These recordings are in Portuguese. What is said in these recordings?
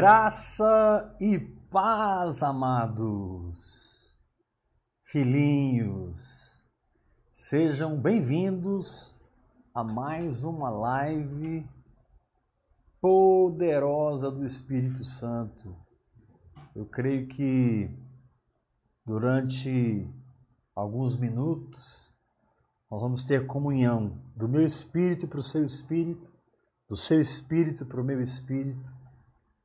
Graça e paz, amados, filhinhos, sejam bem-vindos a mais uma live poderosa do Espírito Santo. Eu creio que durante alguns minutos nós vamos ter comunhão do meu espírito para o seu espírito, do seu espírito para o meu espírito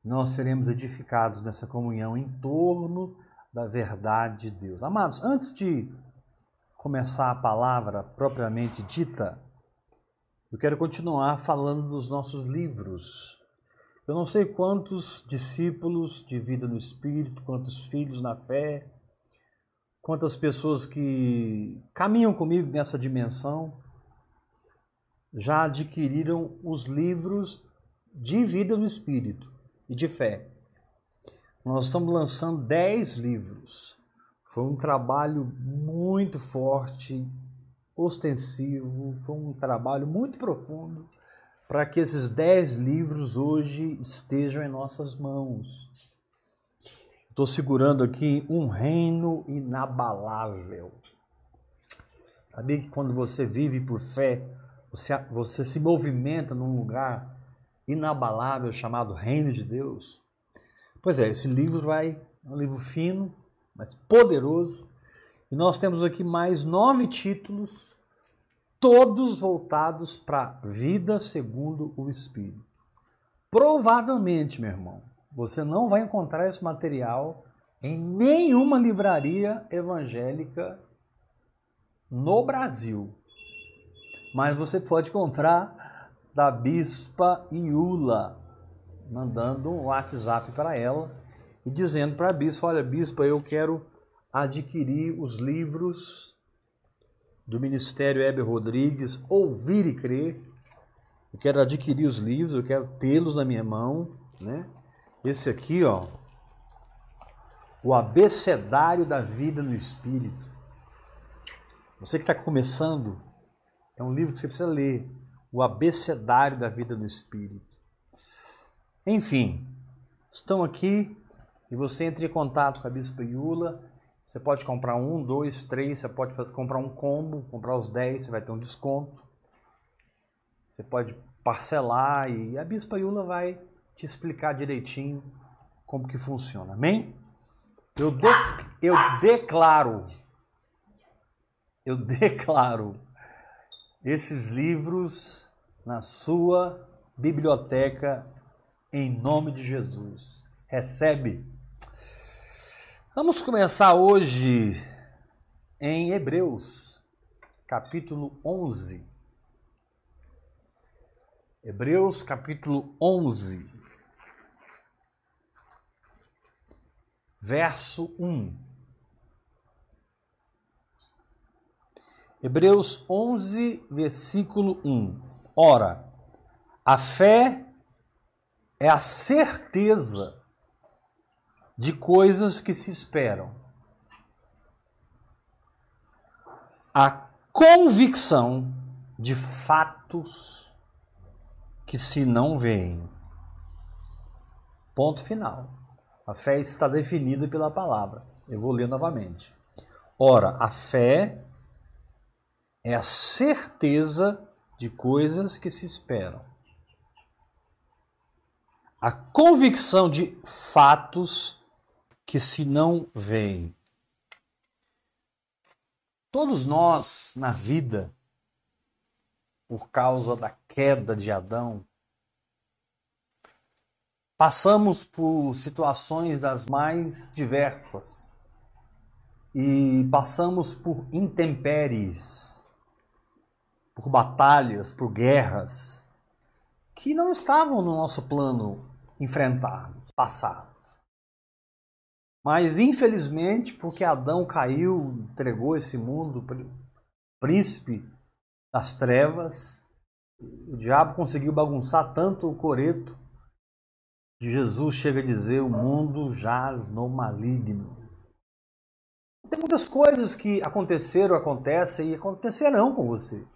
nós seremos edificados nessa comunhão em torno da verdade de Deus. Amados, antes de começar a palavra propriamente dita, eu quero continuar falando dos nossos livros. Eu não sei quantos discípulos de vida no Espírito, quantos filhos na fé, quantas pessoas que caminham comigo nessa dimensão já adquiriram os livros de vida no Espírito e de fé. Nós estamos lançando 10 livros. Foi um trabalho muito forte, ostensivo, foi um trabalho muito profundo para que esses 10 livros hoje estejam em nossas mãos. Estou segurando aqui um reino inabalável. Sabia que quando você vive por fé, você, você se movimenta num lugar inabalável chamado Reino de Deus. Pois é, esse livro vai, é um livro fino, mas poderoso. E nós temos aqui mais nove títulos, todos voltados para a vida segundo o Espírito. Provavelmente, meu irmão, você não vai encontrar esse material em nenhuma livraria evangélica no Brasil. Mas você pode comprar da bispa Iula, mandando um WhatsApp para ela e dizendo para a bispa: Olha, bispa, eu quero adquirir os livros do Ministério Heber Rodrigues, Ouvir e Crer. Eu quero adquirir os livros, eu quero tê-los na minha mão, né? Esse aqui, ó, o abecedário da vida no Espírito. Você que está começando, é um livro que você precisa ler o abecedário da vida no Espírito. Enfim, estão aqui e você entre em contato com a Bispa Iula. Você pode comprar um, dois, três, você pode comprar um combo, comprar os dez, você vai ter um desconto. Você pode parcelar e a Bispa Iula vai te explicar direitinho como que funciona. Amém? Eu, de, eu declaro, eu declaro esses livros na sua biblioteca em nome de Jesus. Recebe. Vamos começar hoje em Hebreus, capítulo 11. Hebreus, capítulo 11, verso 1. Hebreus 11, versículo 1. Ora, a fé é a certeza de coisas que se esperam. A convicção de fatos que se não veem. Ponto final. A fé está definida pela palavra. Eu vou ler novamente. Ora, a fé é a certeza de coisas que se esperam. A convicção de fatos que se não veem. Todos nós na vida, por causa da queda de Adão, passamos por situações das mais diversas e passamos por intempéries por batalhas, por guerras, que não estavam no nosso plano enfrentarmos, passarmos. Mas infelizmente, porque Adão caiu, entregou esse mundo, príncipe das trevas, o diabo conseguiu bagunçar tanto o coreto de Jesus chega a dizer: o mundo jaz no maligno. Tem muitas coisas que aconteceram, acontecem e acontecerão com você.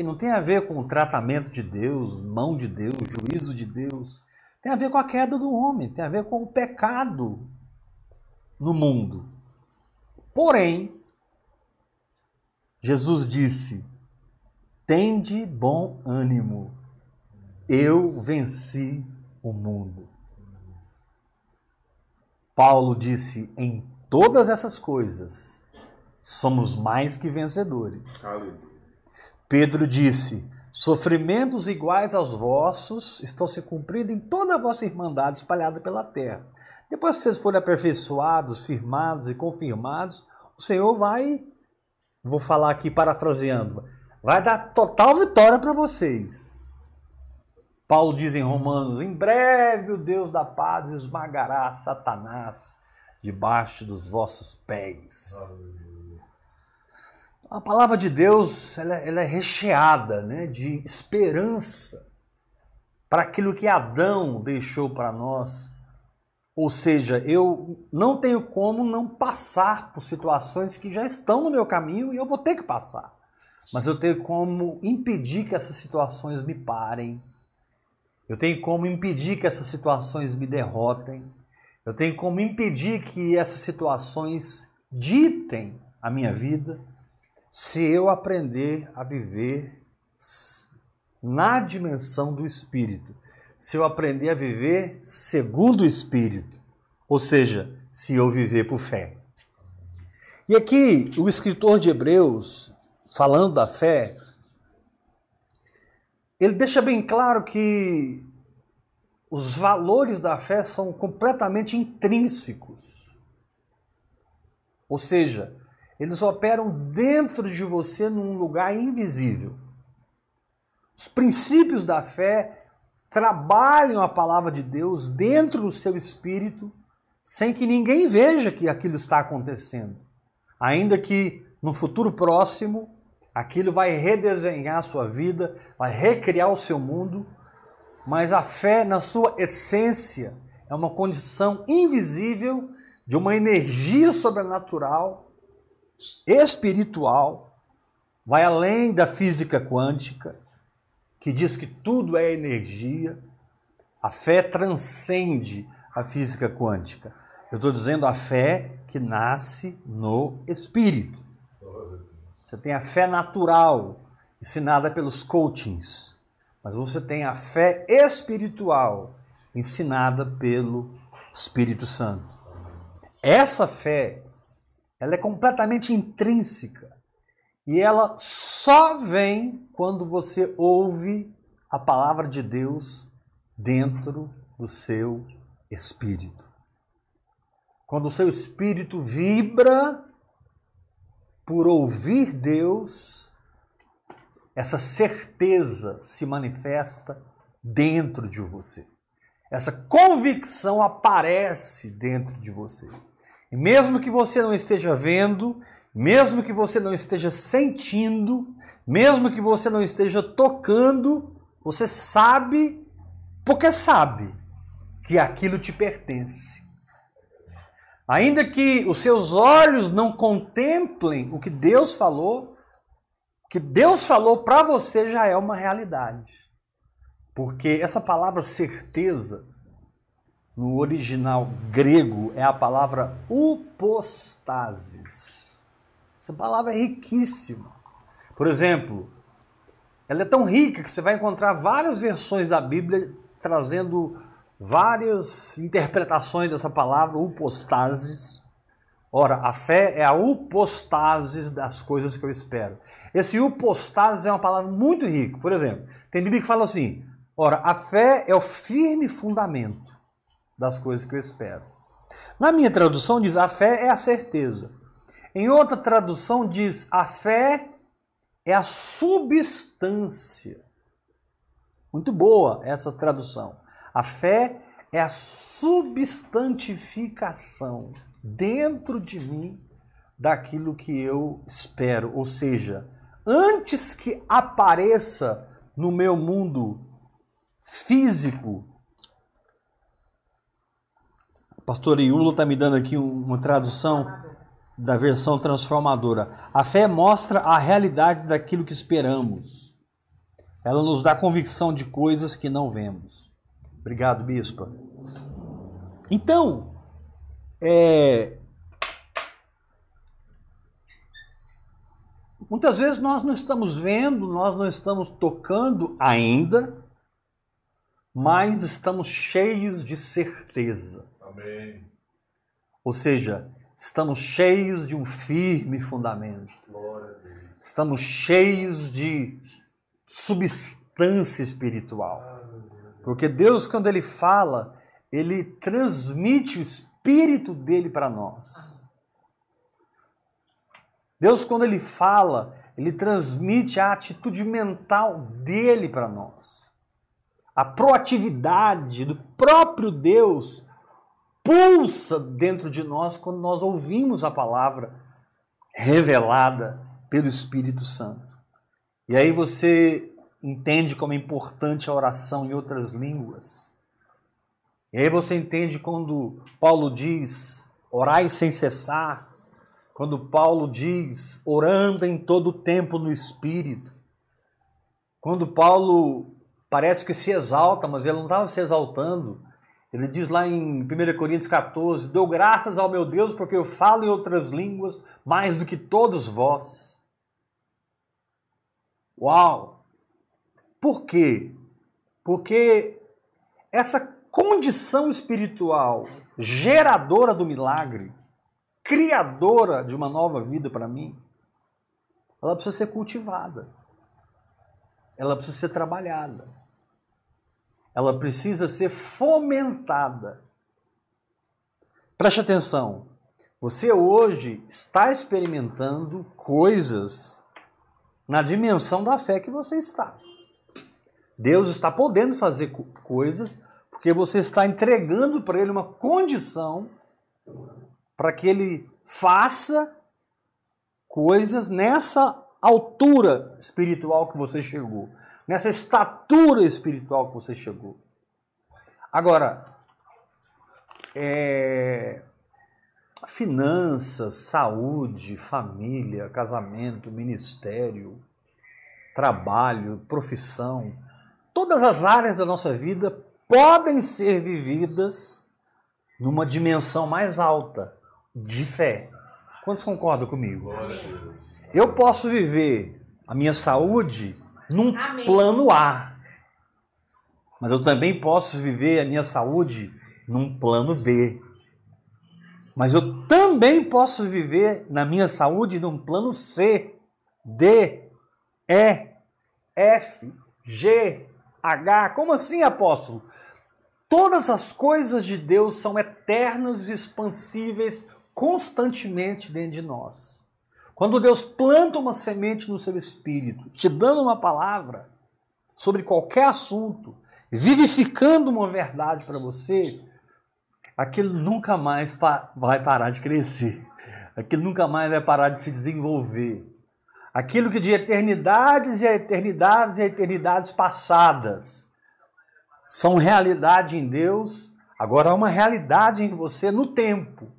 E não tem a ver com o tratamento de Deus, mão de Deus, juízo de Deus. Tem a ver com a queda do homem, tem a ver com o pecado no mundo. Porém, Jesus disse: Tende bom ânimo, eu venci o mundo. Paulo disse: Em todas essas coisas, somos mais que vencedores. Pedro disse: Sofrimentos iguais aos vossos estão se cumprindo em toda a vossa irmandade espalhada pela terra. Depois que vocês forem aperfeiçoados, firmados e confirmados, o Senhor vai, vou falar aqui parafraseando, vai dar total vitória para vocês. Paulo diz em Romanos: em breve o Deus da paz esmagará Satanás debaixo dos vossos pés. A palavra de Deus ela, ela é recheada né, de esperança para aquilo que Adão deixou para nós. Ou seja, eu não tenho como não passar por situações que já estão no meu caminho e eu vou ter que passar. Mas eu tenho como impedir que essas situações me parem. Eu tenho como impedir que essas situações me derrotem. Eu tenho como impedir que essas situações ditem a minha vida se eu aprender a viver na dimensão do Espírito, se eu aprender a viver segundo o Espírito, ou seja, se eu viver por fé. E aqui o escritor de Hebreus, falando da fé, ele deixa bem claro que os valores da fé são completamente intrínsecos. Ou seja, eles operam dentro de você num lugar invisível. Os princípios da fé trabalham a palavra de Deus dentro do seu espírito, sem que ninguém veja que aquilo está acontecendo. Ainda que no futuro próximo, aquilo vai redesenhar a sua vida, vai recriar o seu mundo, mas a fé, na sua essência, é uma condição invisível de uma energia sobrenatural espiritual, vai além da física quântica, que diz que tudo é energia. A fé transcende a física quântica. Eu estou dizendo a fé que nasce no espírito. Você tem a fé natural, ensinada pelos coachings, mas você tem a fé espiritual, ensinada pelo Espírito Santo. Essa fé ela é completamente intrínseca. E ela só vem quando você ouve a palavra de Deus dentro do seu espírito. Quando o seu espírito vibra por ouvir Deus, essa certeza se manifesta dentro de você. Essa convicção aparece dentro de você. E mesmo que você não esteja vendo, mesmo que você não esteja sentindo, mesmo que você não esteja tocando, você sabe, porque sabe, que aquilo te pertence. Ainda que os seus olhos não contemplem o que Deus falou, o que Deus falou para você já é uma realidade. Porque essa palavra certeza no original grego é a palavra upostasis. Essa palavra é riquíssima. Por exemplo, ela é tão rica que você vai encontrar várias versões da Bíblia trazendo várias interpretações dessa palavra, upostasis. Ora, a fé é a upostasis das coisas que eu espero. Esse upostasis é uma palavra muito rica. Por exemplo, tem Bíblia que fala assim: ora, a fé é o firme fundamento das coisas que eu espero. Na minha tradução diz a fé é a certeza. Em outra tradução diz a fé é a substância. Muito boa essa tradução. A fé é a substantificação dentro de mim daquilo que eu espero, ou seja, antes que apareça no meu mundo físico pastor Iulo está me dando aqui uma tradução da versão transformadora. A fé mostra a realidade daquilo que esperamos. Ela nos dá convicção de coisas que não vemos. Obrigado, bispa. Então, é, muitas vezes nós não estamos vendo, nós não estamos tocando ainda, mas estamos cheios de certeza. Amém. Ou seja, estamos cheios de um firme fundamento. Estamos cheios de substância espiritual. Porque Deus, quando Ele fala, Ele transmite o espírito dele para nós. Deus, quando Ele fala, Ele transmite a atitude mental dele para nós. A proatividade do próprio Deus pulsa dentro de nós quando nós ouvimos a palavra revelada pelo Espírito Santo. E aí você entende como é importante a oração em outras línguas. E aí você entende quando Paulo diz: orai sem cessar. Quando Paulo diz: orando em todo o tempo no Espírito. Quando Paulo parece que se exalta, mas ele não estava se exaltando. Ele diz lá em 1 Coríntios 14: Dou graças ao meu Deus porque eu falo em outras línguas mais do que todos vós. Uau! Por quê? Porque essa condição espiritual geradora do milagre, criadora de uma nova vida para mim, ela precisa ser cultivada. Ela precisa ser trabalhada. Ela precisa ser fomentada. Preste atenção. Você hoje está experimentando coisas na dimensão da fé que você está. Deus está podendo fazer coisas porque você está entregando para Ele uma condição para que Ele faça coisas nessa altura espiritual que você chegou, nessa estatura espiritual que você chegou. Agora, é, finanças, saúde, família, casamento, ministério, trabalho, profissão, todas as áreas da nossa vida podem ser vividas numa dimensão mais alta de fé. Quantos concordam comigo? Eu posso viver a minha saúde num Amém. plano A, mas eu também posso viver a minha saúde num plano B. Mas eu também posso viver na minha saúde num plano C, D, E, F, G, H. Como assim, apóstolo? Todas as coisas de Deus são eternas e expansíveis constantemente dentro de nós. Quando Deus planta uma semente no seu espírito, te dando uma palavra sobre qualquer assunto, vivificando uma verdade para você, aquilo nunca mais vai parar de crescer, aquilo nunca mais vai parar de se desenvolver. Aquilo que de eternidades e eternidades e eternidades passadas são realidade em Deus, agora há uma realidade em você no tempo.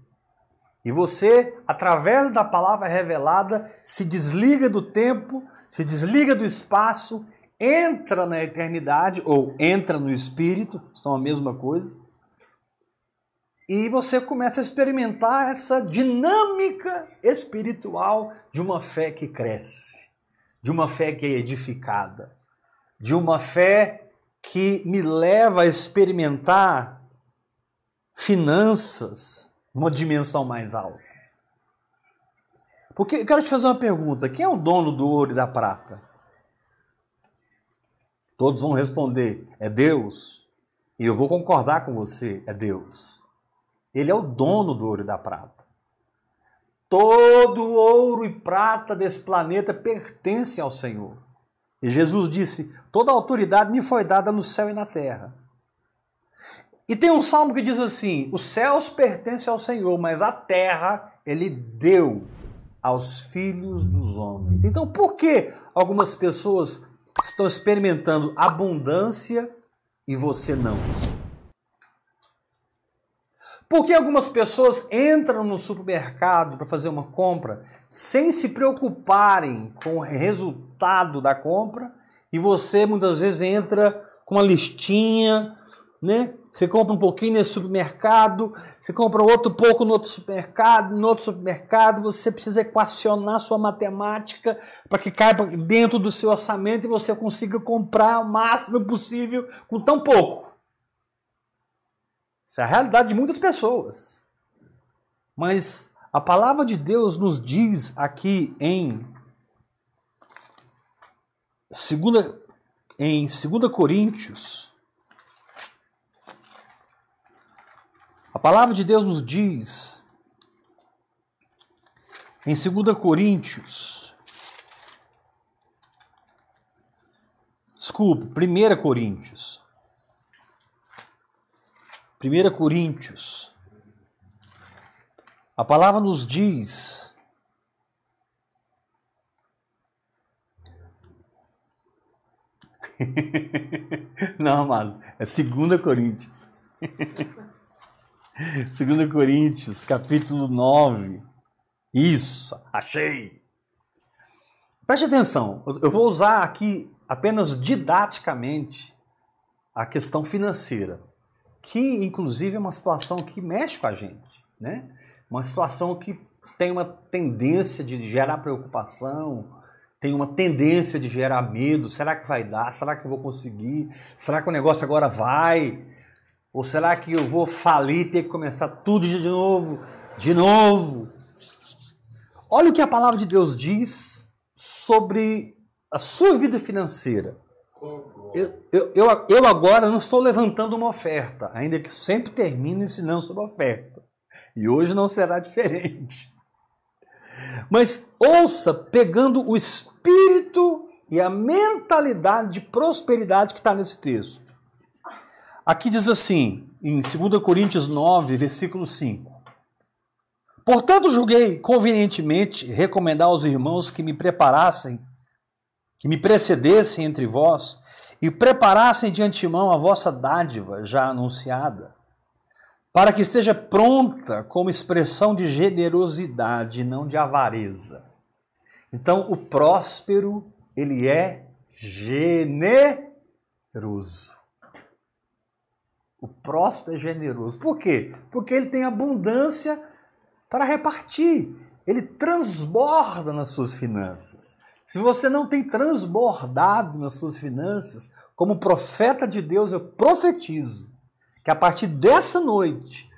E você, através da palavra revelada, se desliga do tempo, se desliga do espaço, entra na eternidade ou entra no espírito, são a mesma coisa e você começa a experimentar essa dinâmica espiritual de uma fé que cresce, de uma fé que é edificada, de uma fé que me leva a experimentar finanças numa dimensão mais alta. Porque eu quero te fazer uma pergunta: quem é o dono do ouro e da prata? Todos vão responder: é Deus. E eu vou concordar com você: é Deus. Ele é o dono do ouro e da prata. Todo ouro e prata desse planeta pertence ao Senhor. E Jesus disse: Toda autoridade me foi dada no céu e na terra. E tem um salmo que diz assim: Os céus pertencem ao Senhor, mas a terra ele deu aos filhos dos homens. Então, por que algumas pessoas estão experimentando abundância e você não? Porque algumas pessoas entram no supermercado para fazer uma compra sem se preocuparem com o resultado da compra e você muitas vezes entra com uma listinha, né? Você compra um pouquinho nesse supermercado, você compra outro pouco no outro supermercado, no outro supermercado, você precisa equacionar sua matemática para que caiba dentro do seu orçamento e você consiga comprar o máximo possível com tão pouco. Isso é a realidade de muitas pessoas. Mas a palavra de Deus nos diz aqui em segunda em 2 Coríntios A palavra de Deus nos diz em 2 Coríntios, desculpe, 1 Coríntios, 1 Coríntios, a palavra nos diz Não, amados, é 2 Coríntios. 2 Coríntios, capítulo 9. Isso, achei. Preste atenção, eu vou usar aqui apenas didaticamente a questão financeira, que inclusive é uma situação que mexe com a gente, né? Uma situação que tem uma tendência de gerar preocupação, tem uma tendência de gerar medo. Será que vai dar? Será que eu vou conseguir? Será que o negócio agora vai? Ou será que eu vou falir ter que começar tudo de novo? De novo? Olha o que a palavra de Deus diz sobre a sua vida financeira. Eu, eu, eu, eu agora não estou levantando uma oferta, ainda que sempre termino ensinando sobre oferta. E hoje não será diferente. Mas ouça, pegando o espírito e a mentalidade de prosperidade que está nesse texto. Aqui diz assim, em 2 Coríntios 9, versículo 5. Portanto, julguei convenientemente recomendar aos irmãos que me preparassem, que me precedessem entre vós e preparassem de antemão a vossa dádiva já anunciada, para que esteja pronta como expressão de generosidade, não de avareza. Então, o próspero, ele é generoso. O próspero é generoso. Por quê? Porque ele tem abundância para repartir. Ele transborda nas suas finanças. Se você não tem transbordado nas suas finanças, como profeta de Deus, eu profetizo que a partir dessa noite,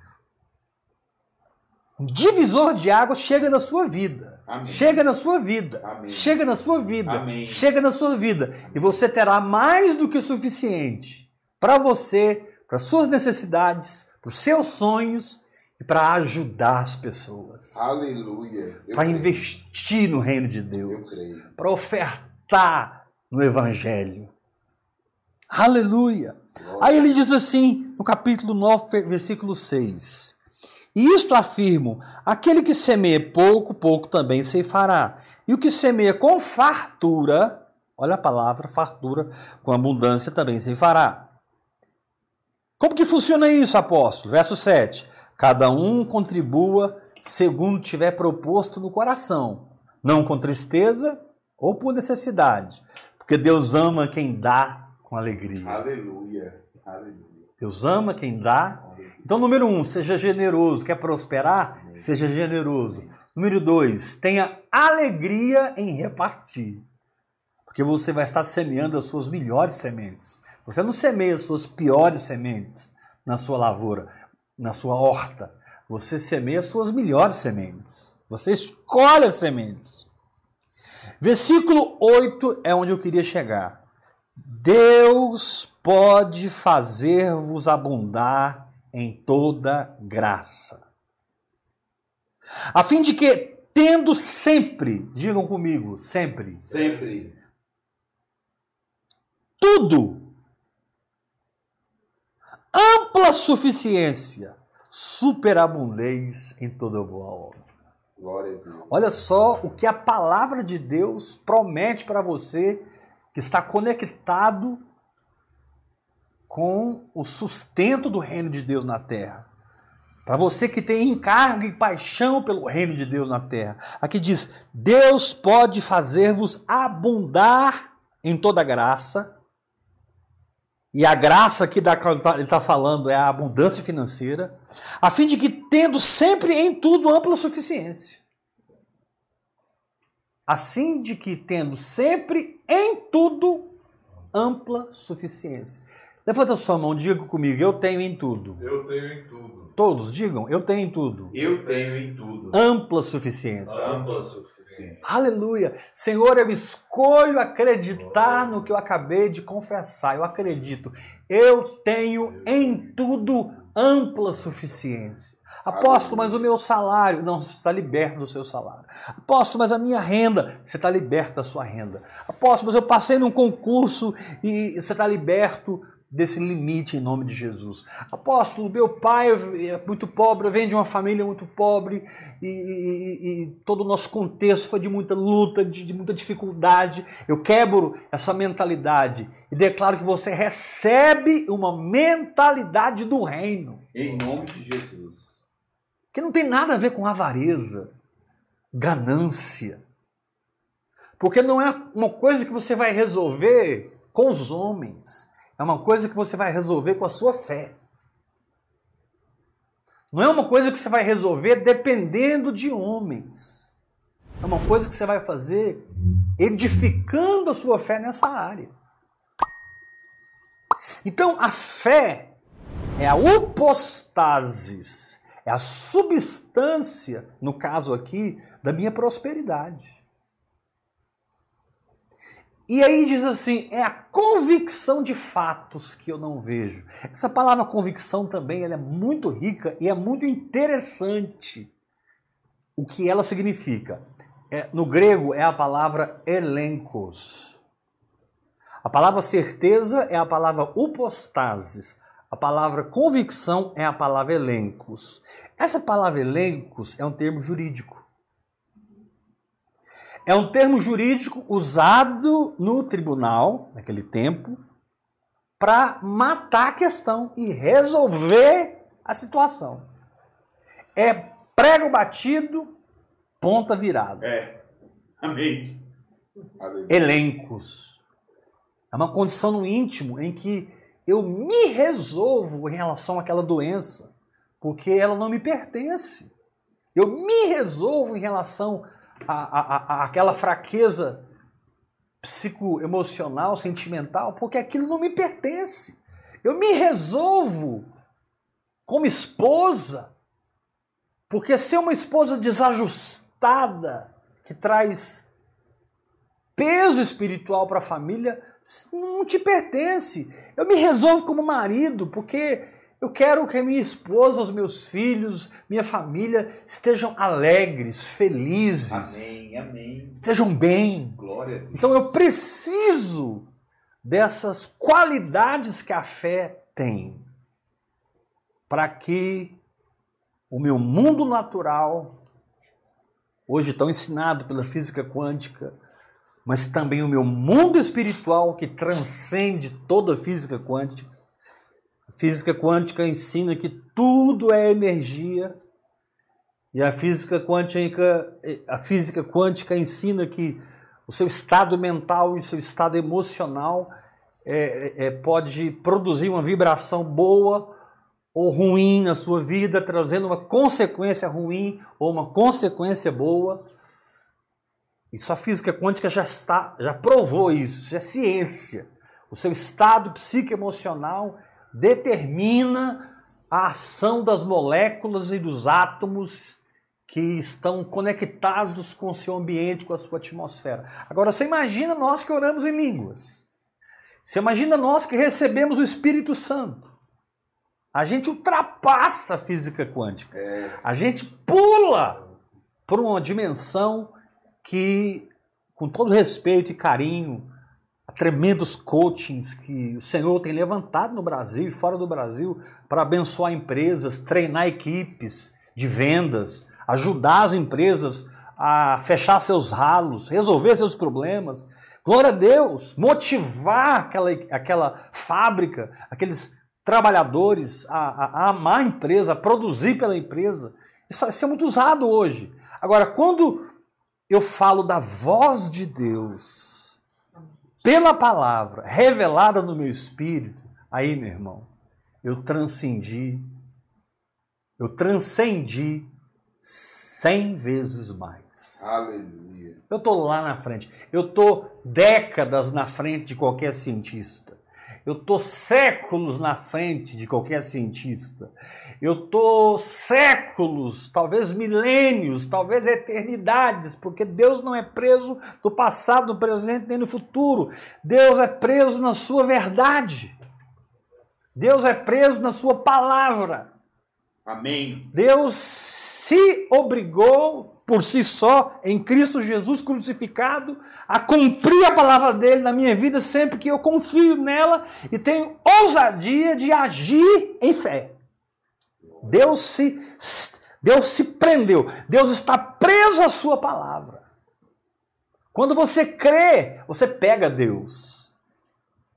um divisor de águas chega na sua vida. Amém. Chega na sua vida. Amém. Chega na sua vida. Amém. Chega na sua vida. E você terá mais do que o suficiente para você para suas necessidades, para os seus sonhos e para ajudar as pessoas. Aleluia. Para investir no reino de Deus. Para ofertar no evangelho. Aleluia. Glória. Aí ele diz assim, no capítulo 9, versículo 6. E isto afirmo: aquele que semeia pouco, pouco também se fará. E o que semeia com fartura, olha a palavra, fartura, com abundância também se fará. Como que funciona isso, apóstolo? Verso 7. Cada um contribua segundo tiver proposto no coração, não com tristeza ou por necessidade, porque Deus ama quem dá com alegria. Aleluia. Aleluia. Deus ama quem dá. Então, número um, seja generoso. Quer prosperar? Amém. Seja generoso. Número dois, tenha alegria em repartir. Porque você vai estar semeando as suas melhores sementes. Você não semeia suas piores sementes na sua lavoura, na sua horta. Você semeia suas melhores sementes. Você escolhe as sementes. Versículo 8 é onde eu queria chegar. Deus pode fazer-vos abundar em toda graça, a fim de que, tendo sempre, digam comigo, sempre, sempre, tudo ampla suficiência, superabundez em toda boa obra. Olha só o que a palavra de Deus promete para você que está conectado com o sustento do reino de Deus na terra. Para você que tem encargo e paixão pelo reino de Deus na terra. Aqui diz: Deus pode fazer-vos abundar em toda graça, e a graça que da qual ele está falando é a abundância financeira, a fim de que, tendo sempre em tudo ampla suficiência. Assim de que, tendo sempre em tudo ampla suficiência. Levanta sua mão, diga comigo, eu tenho em tudo. Eu tenho em tudo. Todos digam, eu tenho em tudo. Eu tenho em tudo. Ampla suficiência. Ampla suficiência. Aleluia. Senhor, eu escolho acreditar no que eu acabei de confessar. Eu acredito. Eu tenho em tudo ampla suficiência. Apóstolo, mas o meu salário. Não, você está liberto do seu salário. Apóstolo, mas a minha renda. Você está liberto da sua renda. Apóstolo, mas eu passei num concurso e você está liberto desse limite em nome de Jesus. Apóstolo, meu pai é muito pobre, vem de uma família muito pobre e, e, e, todo o nosso contexto foi de muita luta, de, de muita dificuldade. Eu quebro essa mentalidade e declaro que você recebe uma mentalidade do reino. Em nome de Jesus. Que não tem nada a ver com avareza, ganância. Porque não é uma coisa que você vai resolver com os homens é uma coisa que você vai resolver com a sua fé. Não é uma coisa que você vai resolver dependendo de homens. É uma coisa que você vai fazer edificando a sua fé nessa área. Então, a fé é a upostasis, é a substância, no caso aqui, da minha prosperidade. E aí diz assim, é a convicção de fatos que eu não vejo. Essa palavra convicção também ela é muito rica e é muito interessante o que ela significa. É, no grego é a palavra elencos. A palavra certeza é a palavra upostasis. A palavra convicção é a palavra elencos. Essa palavra elencos é um termo jurídico. É um termo jurídico usado no tribunal, naquele tempo, para matar a questão e resolver a situação. É prego batido, ponta virada. É. Amém. Elencos. É uma condição no íntimo em que eu me resolvo em relação àquela doença, porque ela não me pertence. Eu me resolvo em relação a, a, aquela fraqueza psicoemocional, sentimental, porque aquilo não me pertence. Eu me resolvo como esposa, porque ser uma esposa desajustada, que traz peso espiritual para a família, não te pertence. Eu me resolvo como marido, porque eu quero que a minha esposa, os meus filhos, minha família estejam alegres, felizes. Amém, amém. Estejam bem. Glória a Deus. Então eu preciso dessas qualidades que a fé tem para que o meu mundo natural, hoje tão ensinado pela física quântica, mas também o meu mundo espiritual que transcende toda a física quântica, física quântica ensina que tudo é energia. E a física quântica, a física quântica ensina que o seu estado mental e o seu estado emocional é, é, pode produzir uma vibração boa ou ruim na sua vida, trazendo uma consequência ruim ou uma consequência boa. Isso a física quântica já está, já provou isso, isso é ciência. O seu estado psicoemocional determina a ação das moléculas e dos átomos que estão conectados com o seu ambiente, com a sua atmosfera. Agora, você imagina nós que oramos em línguas. Você imagina nós que recebemos o Espírito Santo. A gente ultrapassa a física quântica. É. A gente pula por uma dimensão que, com todo respeito e carinho, tremendos coachings que o Senhor tem levantado no Brasil e fora do Brasil para abençoar empresas, treinar equipes de vendas, ajudar as empresas a fechar seus ralos, resolver seus problemas. Glória a Deus, motivar aquela, aquela fábrica, aqueles trabalhadores a, a, a amar a empresa, a produzir pela empresa. Isso, isso é muito usado hoje. Agora, quando eu falo da voz de Deus, pela palavra revelada no meu espírito, Aí, meu irmão, eu transcendi, eu transcendi cem vezes mais. Aleluia. Eu estou lá na frente. Eu estou décadas na frente de qualquer cientista. Eu estou séculos na frente de qualquer cientista. Eu estou séculos, talvez milênios, talvez eternidades, porque Deus não é preso no passado, no presente nem no futuro. Deus é preso na sua verdade. Deus é preso na sua palavra. Amém. Deus se obrigou por si só, em Cristo Jesus crucificado, a cumprir a palavra dele na minha vida sempre que eu confio nela e tenho ousadia de agir em fé. Deus se, Deus se prendeu, Deus está preso à sua palavra. Quando você crê, você pega Deus,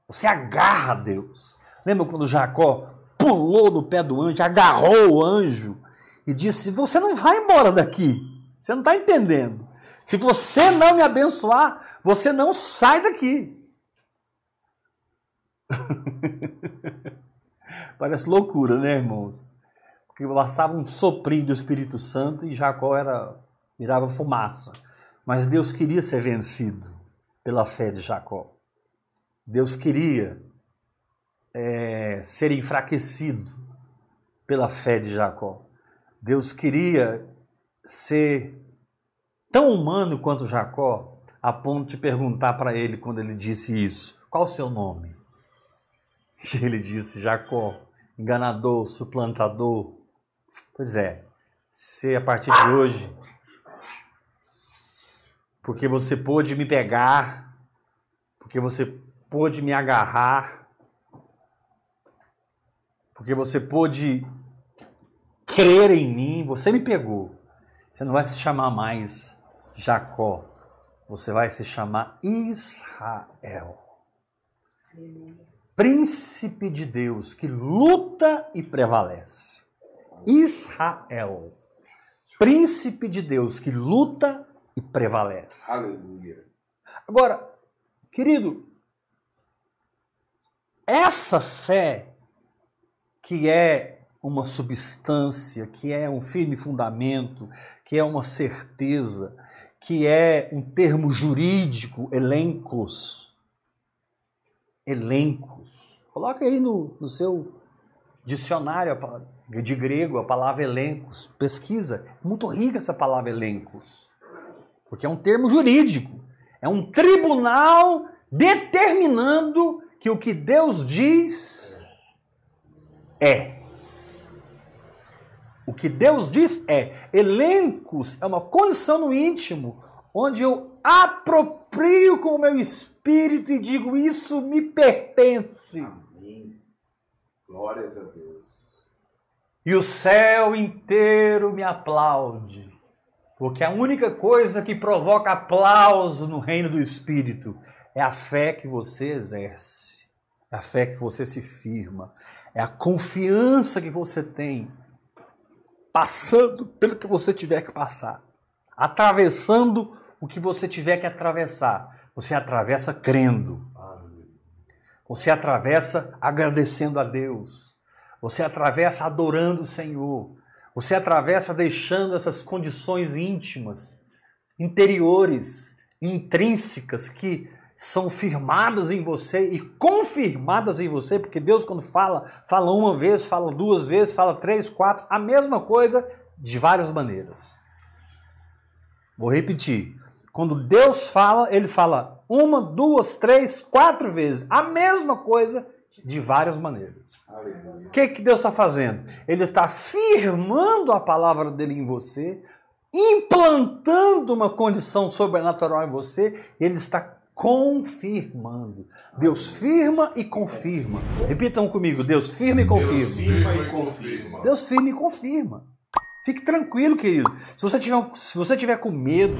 você agarra Deus. Lembra quando Jacó pulou no pé do anjo, agarrou o anjo e disse: Você não vai embora daqui. Você não está entendendo. Se você não me abençoar, você não sai daqui. Parece loucura, né, irmãos? Porque passava um soprinho do Espírito Santo e Jacó era virava fumaça. Mas Deus queria ser vencido pela fé de Jacó. Deus queria é, ser enfraquecido pela fé de Jacó. Deus queria ser tão humano quanto Jacó, a ponto de perguntar para ele quando ele disse isso: qual o seu nome? E ele disse: Jacó, enganador, suplantador. Pois é, se a partir de hoje, porque você pôde me pegar, porque você pôde me agarrar, porque você pôde crer em mim, você me pegou. Você não vai se chamar mais Jacó, você vai se chamar Israel. Príncipe de Deus que luta e prevalece. Israel. Príncipe de Deus que luta e prevalece. Aleluia. Agora, querido, essa fé que é uma substância, que é um firme fundamento, que é uma certeza, que é um termo jurídico, elencos. Elencos. Coloca aí no, no seu dicionário de grego a palavra elencos. Pesquisa. Muito rica essa palavra elencos. Porque é um termo jurídico. É um tribunal determinando que o que Deus diz é. O que Deus diz é: elencos é uma condição no íntimo, onde eu aproprio com o meu espírito e digo: Isso me pertence. Amém. Glórias a Deus. E o céu inteiro me aplaude. Porque a única coisa que provoca aplauso no reino do Espírito é a fé que você exerce, é a fé que você se firma, é a confiança que você tem passando pelo que você tiver que passar, atravessando o que você tiver que atravessar. Você atravessa crendo. Você atravessa agradecendo a Deus. Você atravessa adorando o Senhor. Você atravessa deixando essas condições íntimas, interiores, intrínsecas que são firmadas em você e confirmadas em você, porque Deus, quando fala, fala uma vez, fala duas vezes, fala três, quatro, a mesma coisa de várias maneiras. Vou repetir. Quando Deus fala, ele fala uma, duas, três, quatro vezes, a mesma coisa de várias maneiras. O que, que Deus está fazendo? Ele está firmando a palavra dele em você, implantando uma condição sobrenatural em você, ele está confirmando. Deus firma e confirma. Repitam comigo: Deus firma e confirma. Deus firma e confirma. Deus firma e confirma. Fique tranquilo, querido. Se você tiver, se você tiver com medo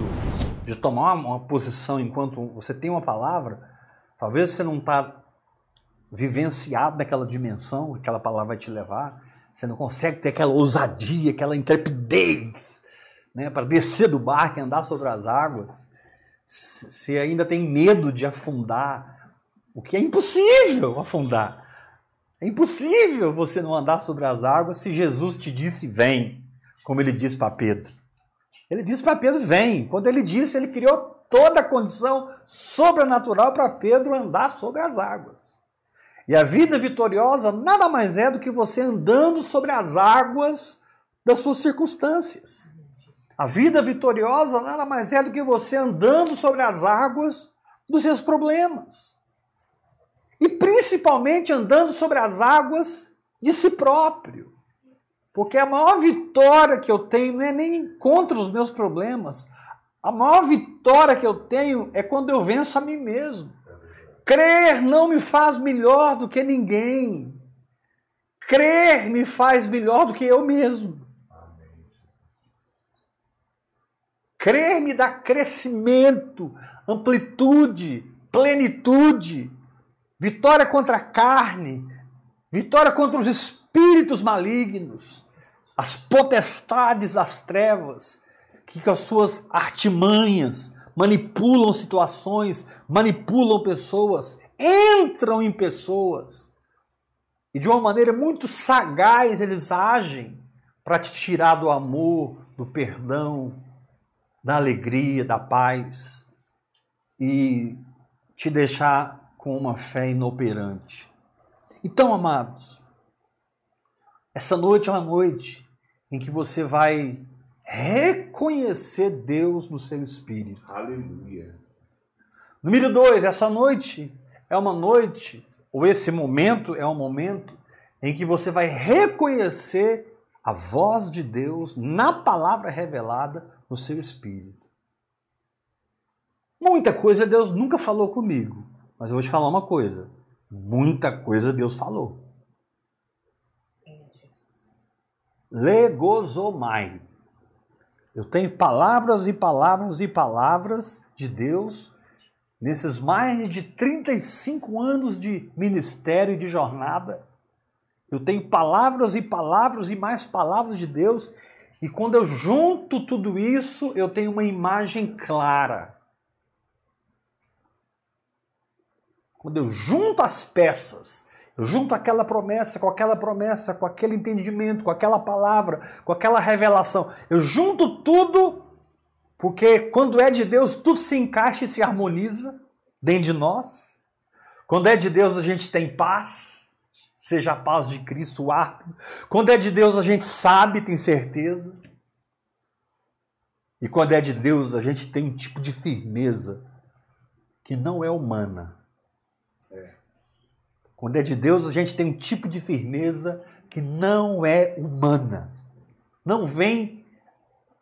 de tomar uma posição enquanto você tem uma palavra, talvez você não está vivenciado naquela dimensão que aquela palavra vai te levar. Você não consegue ter aquela ousadia, aquela intrepidez né, para descer do barco e andar sobre as águas se ainda tem medo de afundar, o que é impossível afundar. É impossível você não andar sobre as águas se Jesus te disse vem, como ele disse para Pedro. Ele disse para Pedro vem. Quando ele disse, ele criou toda a condição sobrenatural para Pedro andar sobre as águas. E a vida vitoriosa nada mais é do que você andando sobre as águas das suas circunstâncias. A vida vitoriosa nada mais é do que você andando sobre as águas dos seus problemas. E principalmente andando sobre as águas de si próprio. Porque a maior vitória que eu tenho não é nem contra os meus problemas. A maior vitória que eu tenho é quando eu venço a mim mesmo. Crer não me faz melhor do que ninguém. Crer me faz melhor do que eu mesmo. Crer me dá crescimento, amplitude, plenitude, vitória contra a carne, vitória contra os espíritos malignos, as potestades das trevas, que com as suas artimanhas manipulam situações, manipulam pessoas, entram em pessoas. E de uma maneira muito sagaz eles agem para te tirar do amor, do perdão, da alegria, da paz e te deixar com uma fé inoperante. Então, amados, essa noite é uma noite em que você vai reconhecer Deus no seu espírito. Aleluia. Número dois, essa noite é uma noite, ou esse momento é um momento em que você vai reconhecer a voz de Deus na palavra revelada no seu espírito. Muita coisa Deus nunca falou comigo, mas eu vou te falar uma coisa: muita coisa Deus falou. Legosomai. Eu tenho palavras e palavras e palavras de Deus nesses mais de 35 anos de ministério e de jornada. Eu tenho palavras e palavras e mais palavras de Deus, e quando eu junto tudo isso, eu tenho uma imagem clara. Quando eu junto as peças, eu junto aquela promessa com aquela promessa, com aquele entendimento, com aquela palavra, com aquela revelação. Eu junto tudo, porque quando é de Deus, tudo se encaixa e se harmoniza dentro de nós. Quando é de Deus, a gente tem paz, seja a paz de Cristo o árbitro. Quando é de Deus, a gente sabe, tem certeza. E quando é de Deus, a gente tem um tipo de firmeza que não é humana quando é de Deus, a gente tem um tipo de firmeza que não é humana. Não vem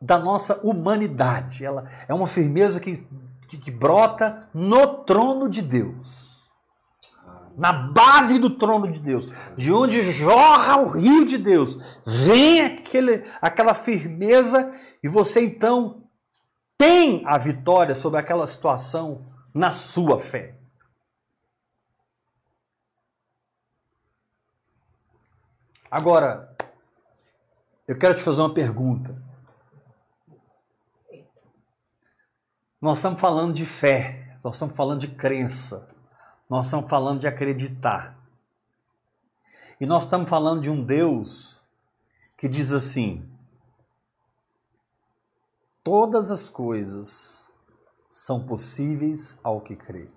da nossa humanidade. Ela é uma firmeza que, que, que brota no trono de Deus. Na base do trono de Deus, de onde jorra o rio de Deus, vem aquele, aquela firmeza e você então tem a vitória sobre aquela situação na sua fé. Agora, eu quero te fazer uma pergunta. Nós estamos falando de fé, nós estamos falando de crença, nós estamos falando de acreditar. E nós estamos falando de um Deus que diz assim: todas as coisas são possíveis ao que crê.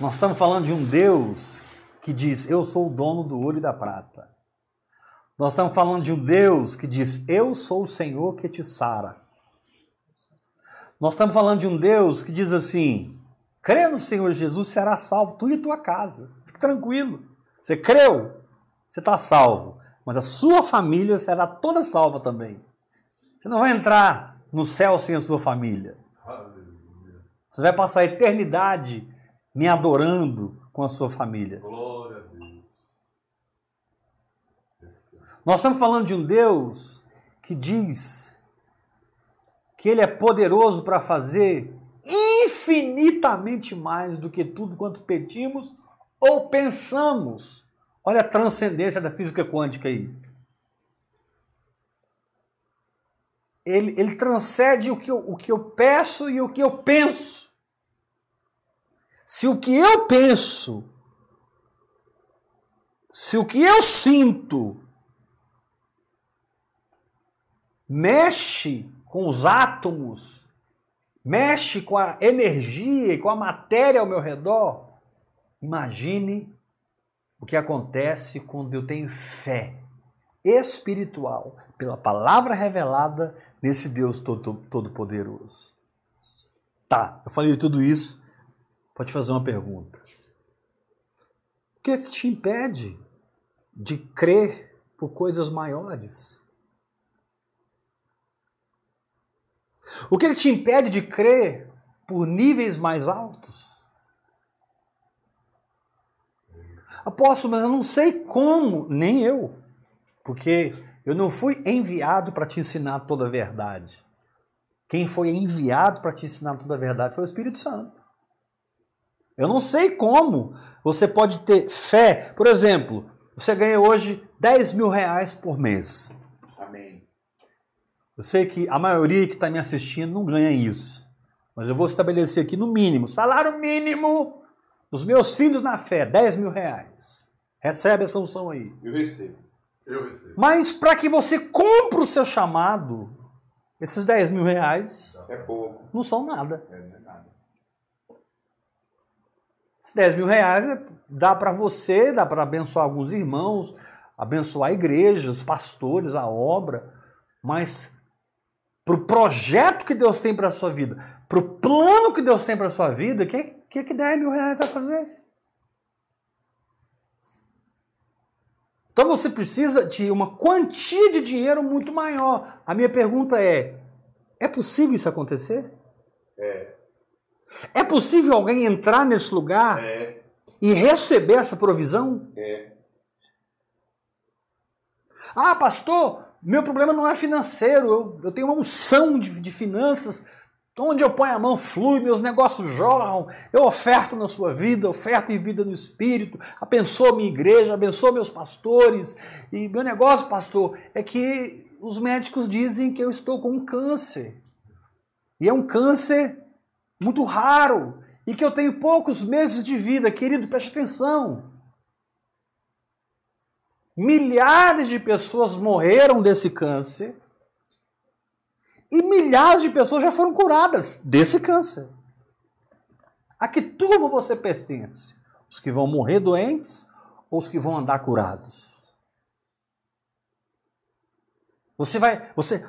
Nós estamos falando de um Deus que diz: Eu sou o dono do ouro e da prata. Nós estamos falando de um Deus que diz: Eu sou o Senhor que te sara. Nós estamos falando de um Deus que diz assim: crê no Senhor Jesus, será salvo, tu e tua casa. Fique tranquilo. Você creu, você está salvo. Mas a sua família será toda salva também. Você não vai entrar no céu sem a sua família. Você vai passar a eternidade me adorando com a sua família. Nós estamos falando de um Deus que diz que Ele é poderoso para fazer infinitamente mais do que tudo quanto pedimos ou pensamos. Olha a transcendência da física quântica aí. Ele, ele transcende o que, eu, o que eu peço e o que eu penso. Se o que eu penso Se o que eu sinto mexe com os átomos, mexe com a energia e com a matéria ao meu redor, imagine o que acontece quando eu tenho fé espiritual pela palavra revelada nesse Deus todo-poderoso. Tá, eu falei tudo isso. Pode fazer uma pergunta. O que é que te impede de crer por coisas maiores? O que, que te impede de crer por níveis mais altos? Apóstolo, mas eu não sei como, nem eu, porque eu não fui enviado para te ensinar toda a verdade. Quem foi enviado para te ensinar toda a verdade foi o Espírito Santo. Eu não sei como você pode ter fé. Por exemplo, você ganha hoje 10 mil reais por mês. Eu sei que a maioria que está me assistindo não ganha isso. Mas eu vou estabelecer aqui no mínimo, salário mínimo os meus filhos na fé, 10 mil reais. Recebe essa unção aí. Eu recebo. Eu recebo. Mas para que você cumpra o seu chamado, esses 10 mil reais É pouco. não são nada. É, não é nada. Esses 10 mil reais é- dá para você, dá para abençoar alguns irmãos, abençoar a igreja, os pastores, a obra, mas para o projeto que Deus tem para a sua vida, para o plano que Deus tem para a sua vida, o que, que, que 10 mil reais vai fazer? Então você precisa de uma quantia de dinheiro muito maior. A minha pergunta é: é possível isso acontecer? É. É possível alguém entrar nesse lugar É. e receber essa provisão? É. Ah, pastor, meu problema não é financeiro, eu, eu tenho uma unção de, de finanças, onde eu ponho a mão flui, meus negócios jorram, eu oferto na sua vida, oferto em vida no Espírito, abençoo minha igreja, abençoo meus pastores, e meu negócio, pastor, é que os médicos dizem que eu estou com um câncer, e é um câncer muito raro, e que eu tenho poucos meses de vida, querido, preste atenção. Milhares de pessoas morreram desse câncer e milhares de pessoas já foram curadas desse câncer. A que turma você pertence? Os que vão morrer doentes ou os que vão andar curados? Você vai, você,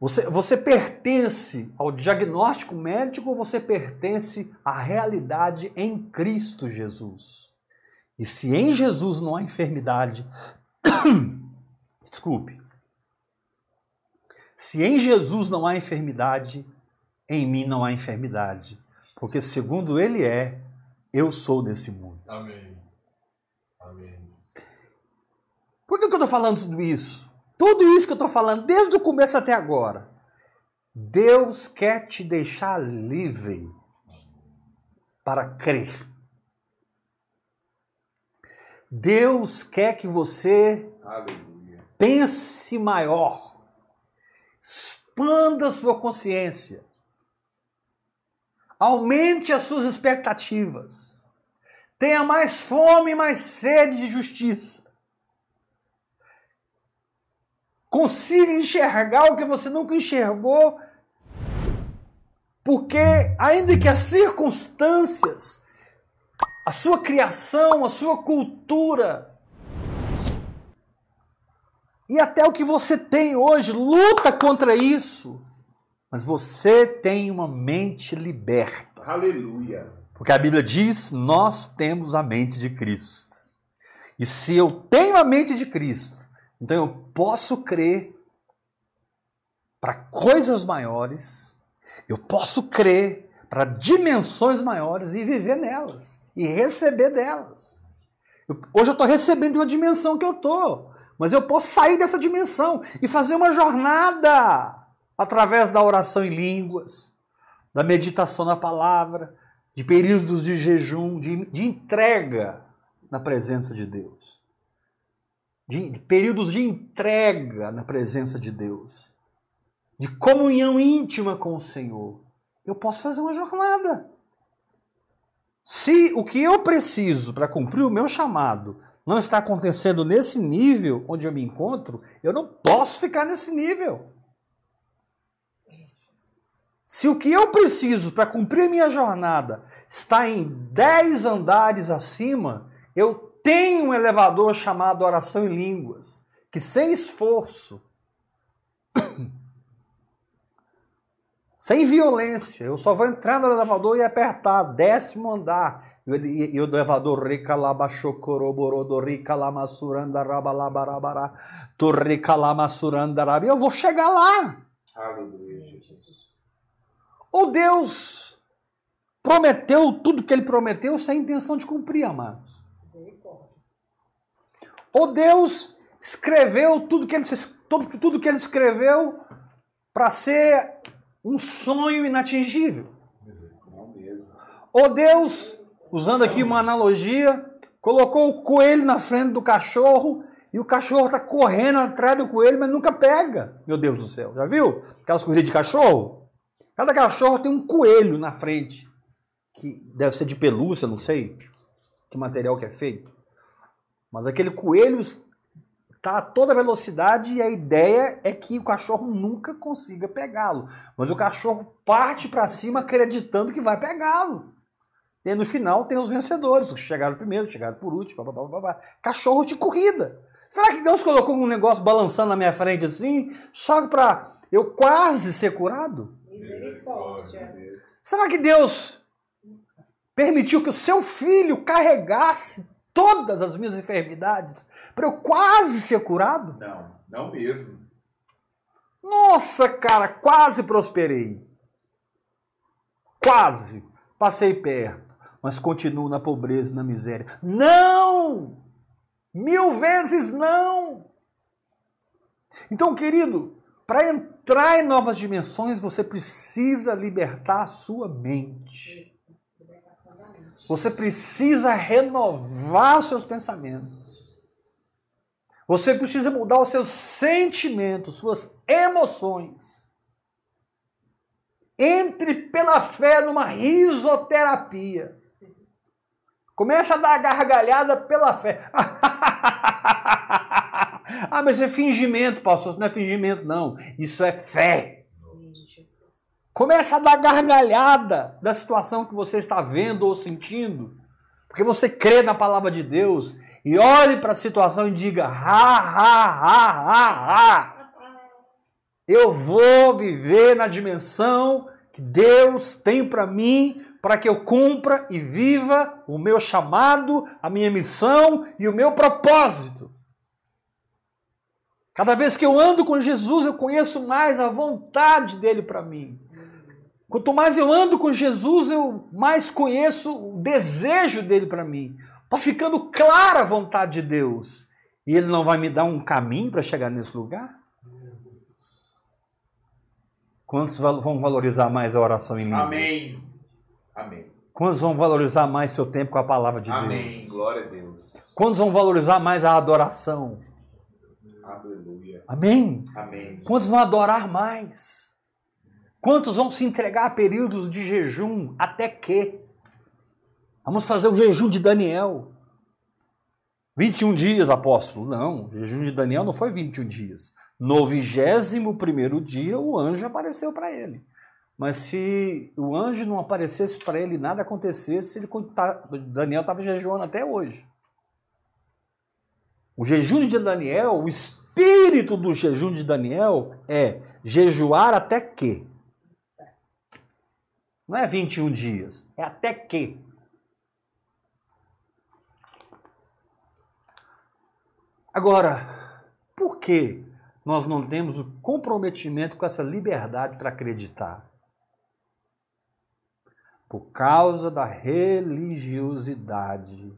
você, você pertence ao diagnóstico médico ou você pertence à realidade em Cristo Jesus? E se em Jesus não há enfermidade, desculpe, se em Jesus não há enfermidade, em mim não há enfermidade. Porque segundo Ele é, eu sou desse mundo. Amém. Amém. Por que, que eu estou falando tudo isso? Tudo isso que eu estou falando, desde o começo até agora. Deus quer te deixar livre para crer. Deus quer que você Aleluia. pense maior, expanda sua consciência, aumente as suas expectativas, tenha mais fome e mais sede de justiça, consiga enxergar o que você nunca enxergou, porque ainda que as circunstâncias, a sua criação, a sua cultura, e até o que você tem hoje luta contra isso. Mas você tem uma mente liberta. Aleluia. Porque a Bíblia diz: nós temos a mente de Cristo. E se eu tenho a mente de Cristo, então eu posso crer para coisas maiores, eu posso crer para dimensões maiores e viver nelas, e receber delas. Eu- hoje eu estou recebendo uma dimensão que eu estou, mas eu posso sair dessa dimensão e fazer uma jornada através da oração em línguas, da meditação na palavra, de períodos de jejum, de, de entrega na presença de Deus. De, de períodos de entrega na presença de Deus. De comunhão íntima com o Senhor. Eu posso fazer uma jornada. Se o que eu preciso para cumprir o meu chamado não está acontecendo nesse nível onde eu me encontro, eu não posso ficar nesse nível. Se o que eu preciso para cumprir minha jornada está em 10 andares acima, eu tenho um elevador chamado oração em línguas, que sem esforço, sem violência, eu só vou entrar no elevador e apertar décimo andar. E o elevador eu vou chegar lá. Aleluia, Jesus. Ou Deus prometeu tudo que ele prometeu sem intenção de cumprir, amados. Ou Deus escreveu tudo que ele, tudo, tudo que ele escreveu para ser um sonho inatingível. Ou Deus, usando aqui uma analogia, colocou o coelho na frente do cachorro e o cachorro está correndo atrás do coelho, mas nunca pega. Meu Deus do céu, já viu? Aquelas corridas de cachorro? Cada cachorro tem um coelho na frente, que deve ser de pelúcia, não sei que material que é feito. Mas aquele coelho está a toda velocidade e a ideia é que o cachorro nunca consiga pegá-lo. Mas o cachorro parte para cima acreditando que vai pegá-lo. E no final tem os vencedores, os que chegaram primeiro, chegaram por último, blá, blá, blá, blá. cachorro de corrida. Será que Deus colocou um negócio balançando na minha frente assim, só para eu quase ser curado? Misericórdia. Será que Deus permitiu que o seu filho carregasse todas as minhas enfermidades para eu quase ser curado? Não, não mesmo. Nossa, cara, quase prosperei. Quase. Passei perto, mas continuo na pobreza e na miséria. Não! Mil vezes não! Então, querido, para entrar em novas dimensões, você precisa libertar a sua mente. Você precisa renovar seus pensamentos. Você precisa mudar os seus sentimentos, suas emoções. Entre pela fé numa risoterapia. Começa a dar gargalhada pela fé. ah, mas é fingimento, pastor. Isso não é fingimento, não. Isso é fé. Começa a dar gargalhada da situação que você está vendo ou sentindo. Porque você crê na palavra de Deus e olhe para a situação e diga: ha, ha, ha, ha, ha. Eu vou viver na dimensão que Deus tem para mim, para que eu cumpra e viva o meu chamado, a minha missão e o meu propósito. Cada vez que eu ando com Jesus, eu conheço mais a vontade dele para mim. Quanto mais eu ando com Jesus, eu mais conheço o desejo dele para mim. Está ficando clara a vontade de Deus. E ele não vai me dar um caminho para chegar nesse lugar? Quantos vão valorizar mais a oração em mim? Amém. Amém. Quantos vão valorizar mais seu tempo com a palavra de Amém. Deus? Glória a Deus. Quantos vão valorizar mais a adoração? Aleluia. Amém? Amém. Quantos vão adorar mais? Quantos vão se entregar a períodos de jejum até que? Vamos fazer o jejum de Daniel. 21 dias, apóstolo. Não, o jejum de Daniel não foi 21 dias. No 21 dia, o anjo apareceu para ele. Mas se o anjo não aparecesse para ele nada acontecesse, ele, Daniel estava jejuando até hoje. O jejum de Daniel, o espírito do jejum de Daniel é jejuar até que? Não é 21 dias, é até que. Agora, por que nós não temos o comprometimento com essa liberdade para acreditar? Por causa da religiosidade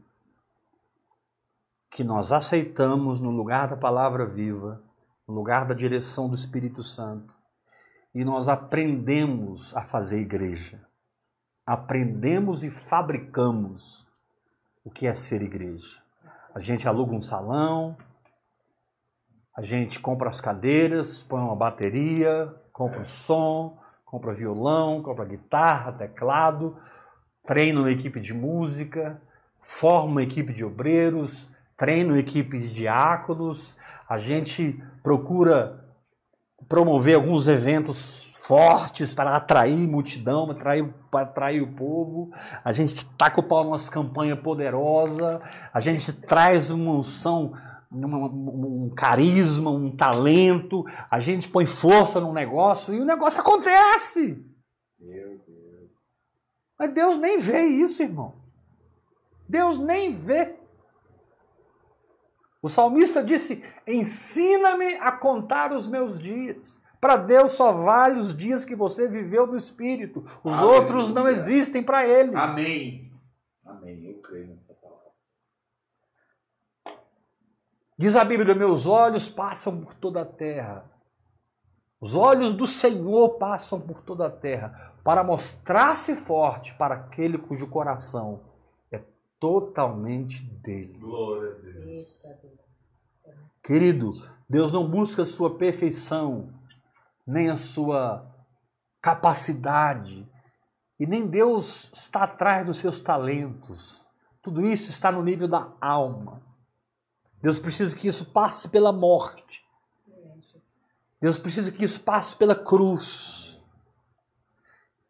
que nós aceitamos no lugar da palavra viva, no lugar da direção do Espírito Santo e nós aprendemos a fazer igreja. Aprendemos e fabricamos o que é ser igreja. A gente aluga um salão, a gente compra as cadeiras, põe uma bateria, compra o som, compra violão, compra guitarra, teclado, treina uma equipe de música, forma uma equipe de obreiros, treina uma equipe de diáconos, a gente procura promover alguns eventos fortes para atrair multidão, atrair, para atrair o povo. A gente taca o pau numa campanha poderosa, a gente traz uma unção, um carisma, um talento, a gente põe força no negócio e o negócio acontece. Meu Deus. Mas Deus nem vê isso, irmão. Deus nem vê. O salmista disse: Ensina-me a contar os meus dias. Para Deus só vale os dias que você viveu no Espírito. Os Aleluia. outros não existem para Ele. Amém. Amém. Eu creio nessa palavra. Diz a Bíblia: Meus olhos passam por toda a terra. Os olhos do Senhor passam por toda a terra para mostrar-se forte para aquele cujo coração é totalmente dele. Glória a Deus. Querido, Deus não busca a sua perfeição, nem a sua capacidade, e nem Deus está atrás dos seus talentos. Tudo isso está no nível da alma. Deus precisa que isso passe pela morte. Deus precisa que isso passe pela cruz.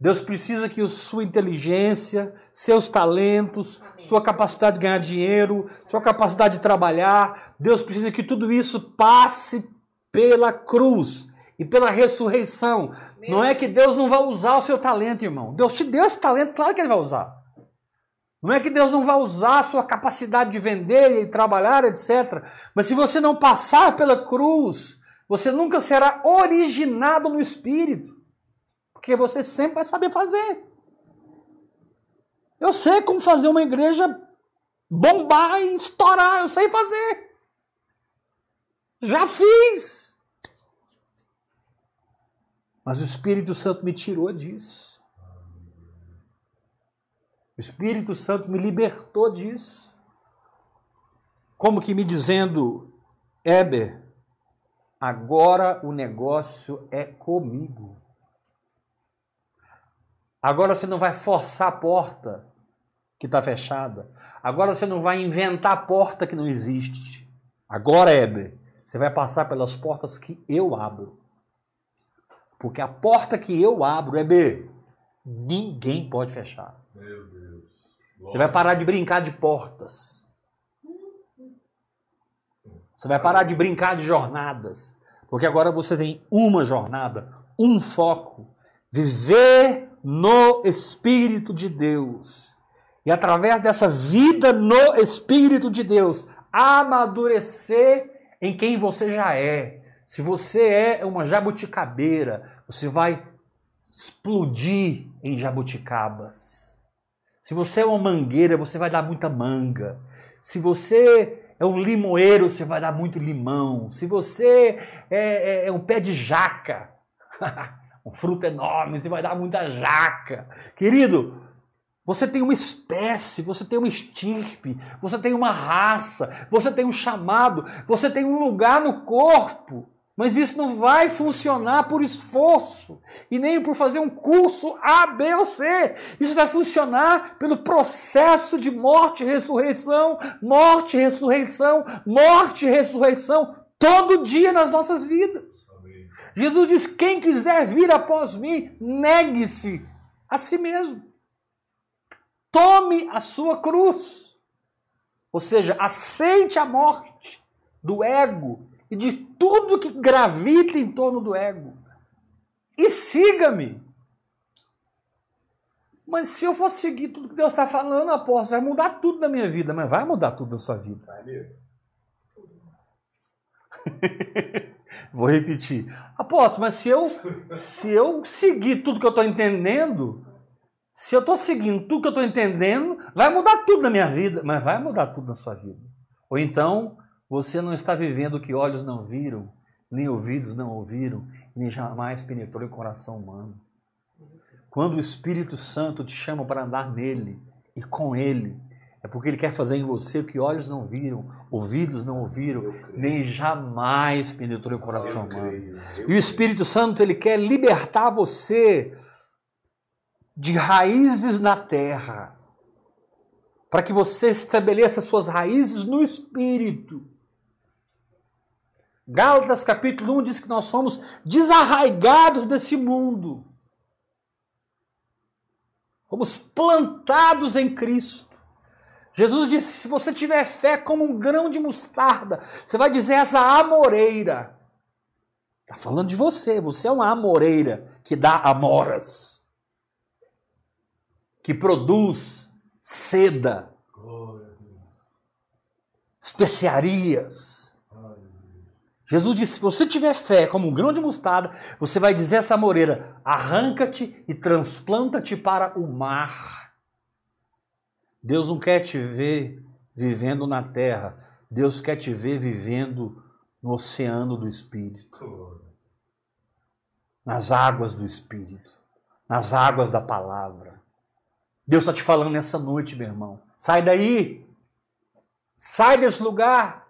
Deus precisa que sua inteligência, seus talentos, sua capacidade de ganhar dinheiro, sua capacidade de trabalhar, Deus precisa que tudo isso passe pela cruz e pela ressurreição. Não é que Deus não vai usar o seu talento, irmão. Deus te deu esse talento, claro que ele vai usar. Não é que Deus não vai usar a sua capacidade de vender e trabalhar, etc. Mas se você não passar pela cruz, você nunca será originado no Espírito. Porque você sempre vai saber fazer. Eu sei como fazer uma igreja bombar e estourar. Eu sei fazer. Já fiz. Mas o Espírito Santo me tirou disso. O Espírito Santo me libertou disso. Como que me dizendo, Éber, agora o negócio é comigo. Agora você não vai forçar a porta que está fechada. Agora você não vai inventar a porta que não existe. Agora, Éber, você vai passar pelas portas que eu abro. Porque a porta que eu abro, Éber, ninguém pode fechar. Meu Deus. Você vai parar de brincar de portas. Você vai parar de brincar de jornadas. Porque agora você tem uma jornada, um foco. Viver no Espírito de Deus. E através dessa vida no Espírito de Deus, amadurecer em quem você já é. Se você é uma jabuticabeira, você vai explodir em jabuticabas. Se você é uma mangueira, você vai dar muita manga. Se você é um limoeiro, você vai dar muito limão. Se você é, é- é um pé de jaca, um fruto enorme, você vai dar muita jaca. Querido, você tem uma espécie, você tem uma estirpe, você tem uma raça, você tem um chamado, você tem um lugar no corpo. Mas isso não vai funcionar por esforço e nem por fazer um curso A, B ou C. Isso vai funcionar pelo processo de morte e ressurreição, morte e ressurreição, morte e ressurreição, todo dia nas nossas vidas. Jesus diz: quem quiser vir após mim, negue-se a si mesmo. Tome a sua cruz. Ou seja, aceite a morte do ego e de tudo que gravita em torno do ego. E siga-me. Mas se eu for seguir tudo que Deus está falando, apóstolo, vai mudar tudo na minha vida. Mas vai mudar tudo na sua vida. Vai mesmo. Vou repetir. Apóstolo, mas se eu, se eu seguir tudo que eu estou entendendo, se eu estou seguindo tudo que eu estou entendendo, vai mudar tudo na minha vida, mas vai mudar tudo na sua vida. Ou então, você não está vivendo o que olhos não viram, nem ouvidos não ouviram, nem jamais penetrou em coração humano. Quando o Espírito Santo te chama para andar nele e com ele, é porque ele quer fazer em você o que olhos não viram, ouvidos não ouviram, nem jamais penetrou em coração humano. E o Espírito Santo, ele quer libertar você de raízes na terra, para que você estabeleça suas raízes no espírito. Gálatas capítulo 1 diz que nós somos desarraigados desse mundo. Fomos plantados em Cristo. Jesus disse: se você tiver fé como um grão de mostarda, você vai dizer essa amoreira. Está falando de você. Você é uma amoreira que dá amoras, que produz seda, especiarias. Jesus disse: se você tiver fé como um grão de mostarda, você vai dizer essa amoreira: arranca-te e transplanta-te para o mar. Deus não quer te ver vivendo na terra, Deus quer te ver vivendo no oceano do Espírito, nas águas do Espírito, nas águas da palavra. Deus está te falando nessa noite, meu irmão. Sai daí, sai desse lugar.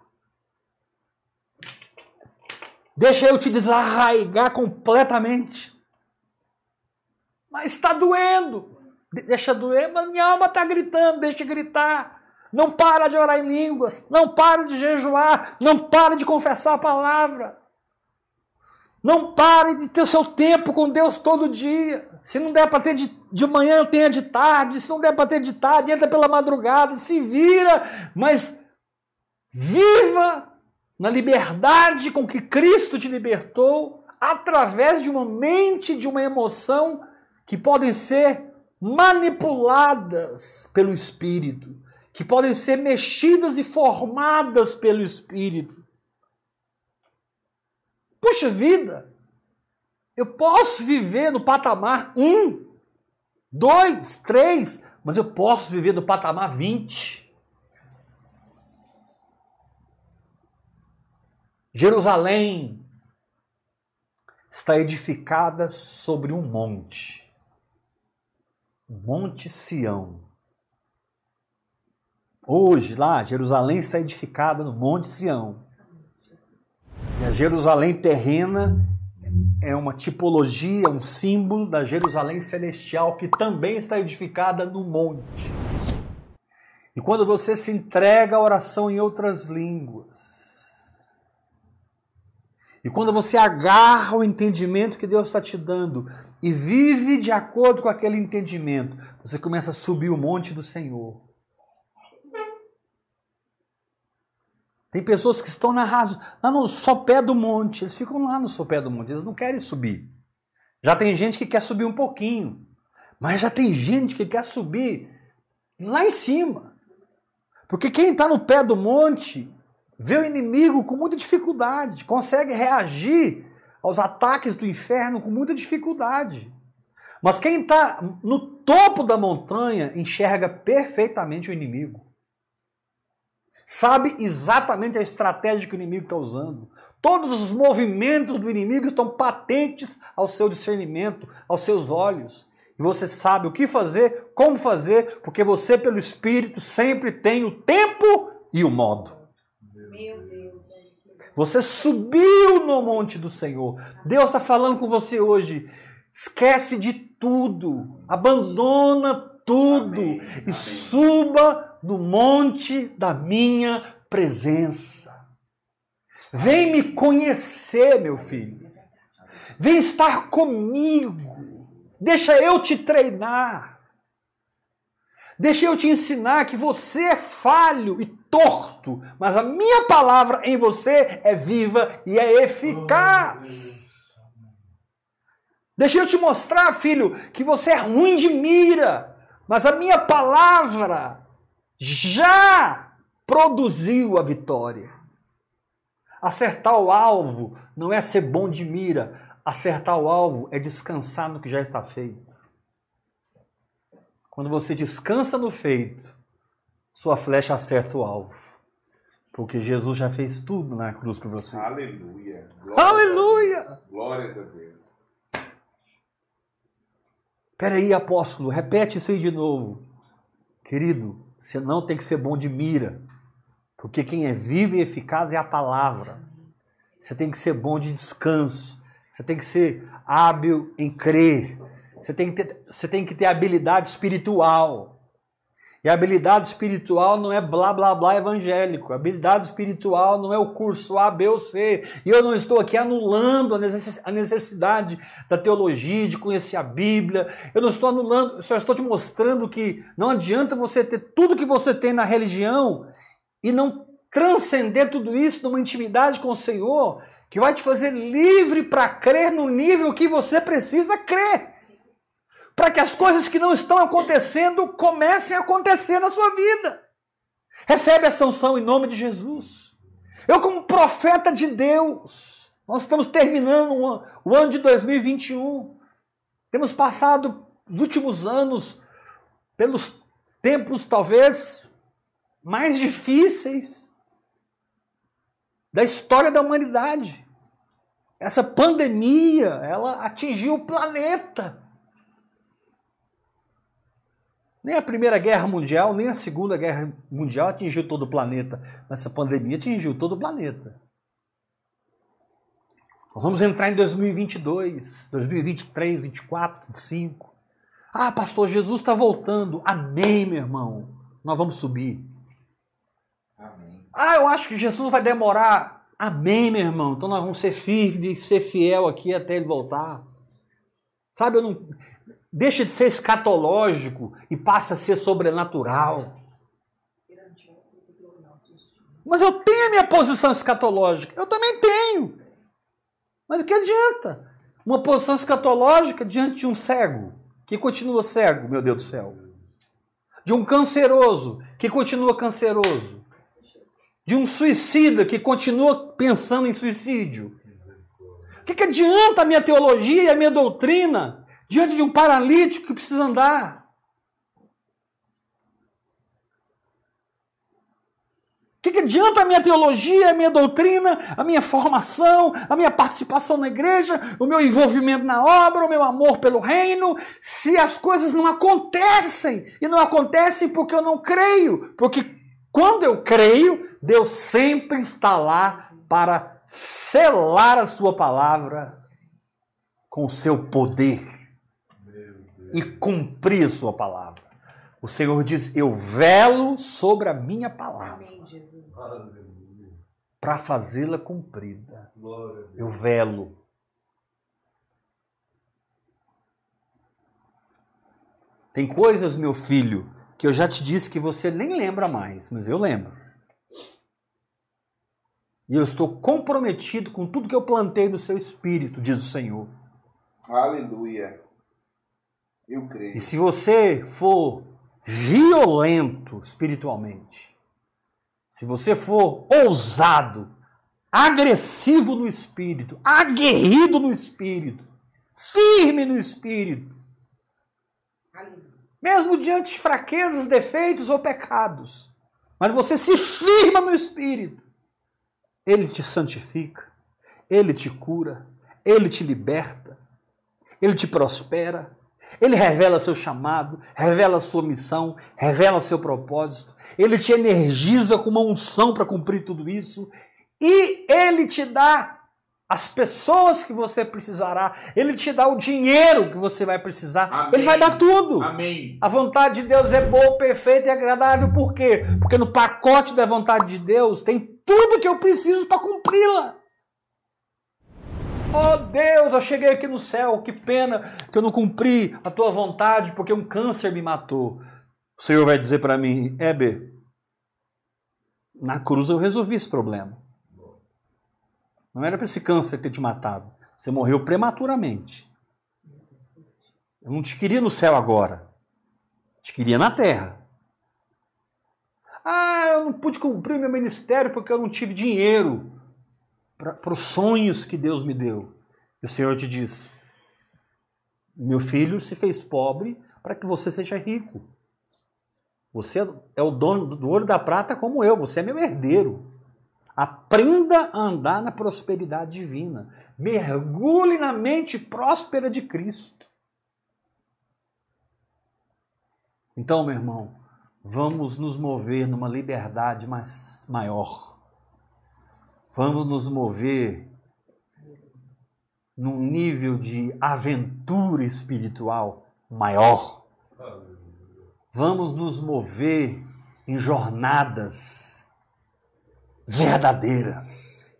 Deixa eu te desarraigar completamente. Mas está doendo. Deixa doer, mas minha alma está gritando, deixa gritar. Não para de orar em línguas, não para de jejuar, não para de confessar a palavra. Não pare de ter seu tempo com Deus todo dia. Se não der para ter de, de manhã, tenha de tarde. Se não der para ter de tarde, entra pela madrugada. Se vira, mas viva na liberdade com que Cristo te libertou, através de uma mente, de uma emoção que podem ser manipuladas pelo Espírito, que podem ser mexidas e formadas pelo Espírito. Puxa vida, eu posso viver no patamar 1, 2, 3, mas eu posso viver no patamar 20. Jerusalém está edificada sobre um monte. Monte Sião. Hoje, lá, Jerusalém está edificada no Monte Sião. E a Jerusalém terrena é uma tipologia, um símbolo da Jerusalém celestial que também está edificada no monte. E quando você se entrega à oração em outras línguas, e quando você agarra o entendimento que Deus está te dando e vive de acordo com aquele entendimento, você começa a subir o monte do Senhor. Tem pessoas que estão na raso, lá no sopé do monte, eles ficam lá no sopé do monte, eles não querem subir. Já tem gente que quer subir um pouquinho, mas já tem gente que quer subir lá em cima. Porque quem está no pé do monte vê o inimigo com muita dificuldade, consegue reagir aos ataques do inferno com muita dificuldade. Mas quem está no topo da montanha enxerga perfeitamente o inimigo. Sabe exatamente a estratégia que o inimigo está usando. Todos os movimentos do inimigo estão patentes ao seu discernimento, aos seus olhos. E você sabe o que fazer, como fazer, porque você, pelo Espírito, sempre tem o tempo e o modo. Você subiu no monte do Senhor. Deus está falando com você hoje. Esquece de tudo. Abandona tudo. Amém. E Amém. suba no monte da minha presença. Vem me conhecer, meu filho. Vem estar comigo. Deixa eu te treinar. Deixa eu te ensinar que você é falho e torto, mas a minha palavra em você é viva e é eficaz. Deixa eu te mostrar, filho, que você é ruim de mira, mas a minha palavra já produziu a vitória. Acertar o alvo não é ser bom de mira, acertar o alvo é descansar no que já está feito. Quando você descansa no feito, sua flecha acerta o alvo. Porque Jesus já fez tudo na cruz para você. Aleluia. Glórias Aleluia. A Glórias a Deus. Peraí, apóstolo, repete isso aí de novo. Querido, você não tem que ser bom de mira. Porque quem é vivo e eficaz é a palavra. Você tem que ser bom de descanso. Você tem que ser hábil em crer. Você tem que ter, você tem que ter habilidade espiritual. E habilidade espiritual não é blá blá blá evangélico. Habilidade espiritual não é o curso A, B ou C. E eu não estou aqui anulando a necessidade da teologia, de conhecer a Bíblia. Eu não estou anulando, só estou te mostrando que não adianta você ter tudo que você tem na religião e não transcender tudo isso numa intimidade com o Senhor, que vai te fazer livre para crer no nível que você precisa crer para que as coisas que não estão acontecendo comecem a acontecer na sua vida. Recebe essa unção em nome de Jesus. Eu, como profeta de Deus, nós estamos terminando o ano de 2021. Temos passado os últimos anos pelos tempos talvez mais difíceis da história da humanidade. Essa pandemia, ela atingiu o planeta. Nem a Primeira Guerra Mundial, nem a Segunda Guerra Mundial atingiu todo o planeta, mas essa pandemia atingiu todo o planeta. Nós vamos entrar em 2022, 2023, 2024, 2025. Ah, pastor, Jesus está voltando. Amém, meu irmão. Nós vamos subir. Amém. Ah, eu acho que Jesus vai demorar. Amém, meu irmão. Então nós vamos ser firmes, ser fiel aqui até ele voltar. Sabe, eu não, deixa de ser escatológico e passa a ser sobrenatural. Mas eu tenho a minha posição escatológica. Eu também tenho. Mas o que adianta? Uma posição escatológica diante de um cego, que continua cego, meu Deus do céu. De um canceroso, que continua canceroso. De um suicida, que continua pensando em suicídio. O que, que adianta a minha teologia e a minha doutrina diante de um paralítico que precisa andar. O que, que adianta a minha teologia, a minha doutrina, a minha formação, a minha participação na igreja, o meu envolvimento na obra, o meu amor pelo reino, se as coisas não acontecem? E não acontecem porque eu não creio. Porque quando eu creio, Deus sempre está lá para selar a sua palavra com o seu poder e cumprir a sua palavra. O Senhor diz: Eu velo sobre a minha palavra para fazê-la cumprida. Eu velo. Tem coisas, meu filho, que eu já te disse que você nem lembra mais, mas eu lembro. E eu estou comprometido com tudo que eu plantei no seu espírito, diz o Senhor. Aleluia. Eu creio. E se você for violento espiritualmente, se você for ousado, agressivo no espírito, aguerrido no espírito, firme no espírito, mesmo diante de fraquezas, defeitos ou pecados, mas você se firma no espírito, ele te santifica, ele te cura, ele te liberta, ele te prospera, ele revela seu chamado, revela sua missão, revela seu propósito. Ele te energiza com uma unção para cumprir tudo isso. E ele te dá as pessoas que você precisará. Ele te dá o dinheiro que você vai precisar. Amém. Ele vai dar tudo. Amém. A vontade de Deus é boa, perfeita e agradável. Por quê? Porque no pacote da vontade de Deus tem tudo que eu preciso para cumpri-la. Oh Deus, eu cheguei aqui no céu, que pena que eu não cumpri a tua vontade porque um câncer me matou. O Senhor vai dizer para mim, Heber, na cruz eu resolvi esse problema. Não era para esse câncer ter te matado. Você morreu prematuramente. Eu não te queria no céu agora. Te queria na terra. Ah, eu não pude cumprir meu ministério porque eu não tive dinheiro para os sonhos que Deus me deu. E o Senhor te diz: Meu filho se fez pobre para que você seja rico. Você é o dono do ouro da prata como eu, você é meu herdeiro. Aprenda a andar na prosperidade divina. Mergulhe na mente próspera de Cristo. Então, meu irmão, vamos nos mover numa liberdade mais maior Vamos nos mover num nível de aventura espiritual maior. Vamos nos mover em jornadas verdadeiras.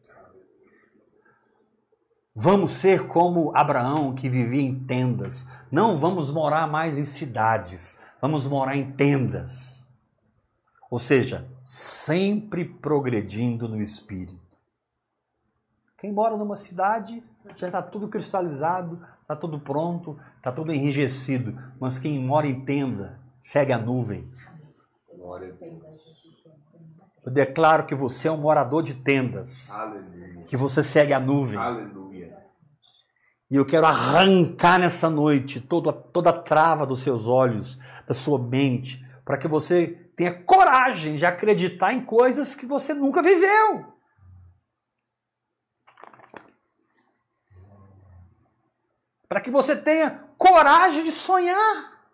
Vamos ser como Abraão que vivia em tendas. Não vamos morar mais em cidades, vamos morar em tendas. Ou seja, sempre progredindo no espírito. Quem mora numa cidade já está tudo cristalizado, está tudo pronto, está tudo enrijecido. Mas quem mora em tenda segue a nuvem. Eu declaro que você é um morador de tendas. Aleluia. Que você segue a nuvem. Aleluia. E eu quero arrancar nessa noite toda, toda a trava dos seus olhos, da sua mente, para que você tenha coragem de acreditar em coisas que você nunca viveu. Para que você tenha coragem de sonhar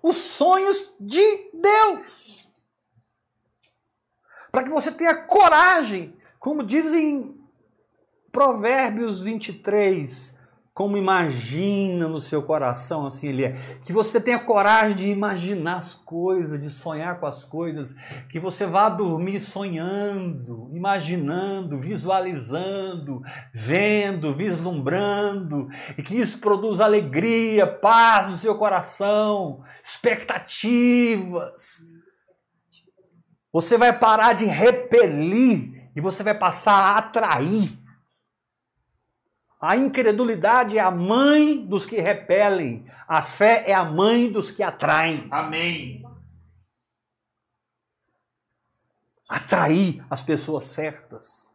os sonhos de Deus. Para que você tenha coragem, como dizem Provérbios 23, como imagina no seu coração, assim ele é. Que você tenha coragem de imaginar as coisas, de sonhar com as coisas, que você vá dormir sonhando, imaginando, visualizando, vendo, vislumbrando, e que isso produza alegria, paz no seu coração, expectativas. Você vai parar de repelir e você vai passar a atrair. A incredulidade é a mãe dos que repelem, a fé é a mãe dos que atraem. Amém. Atrair as pessoas certas,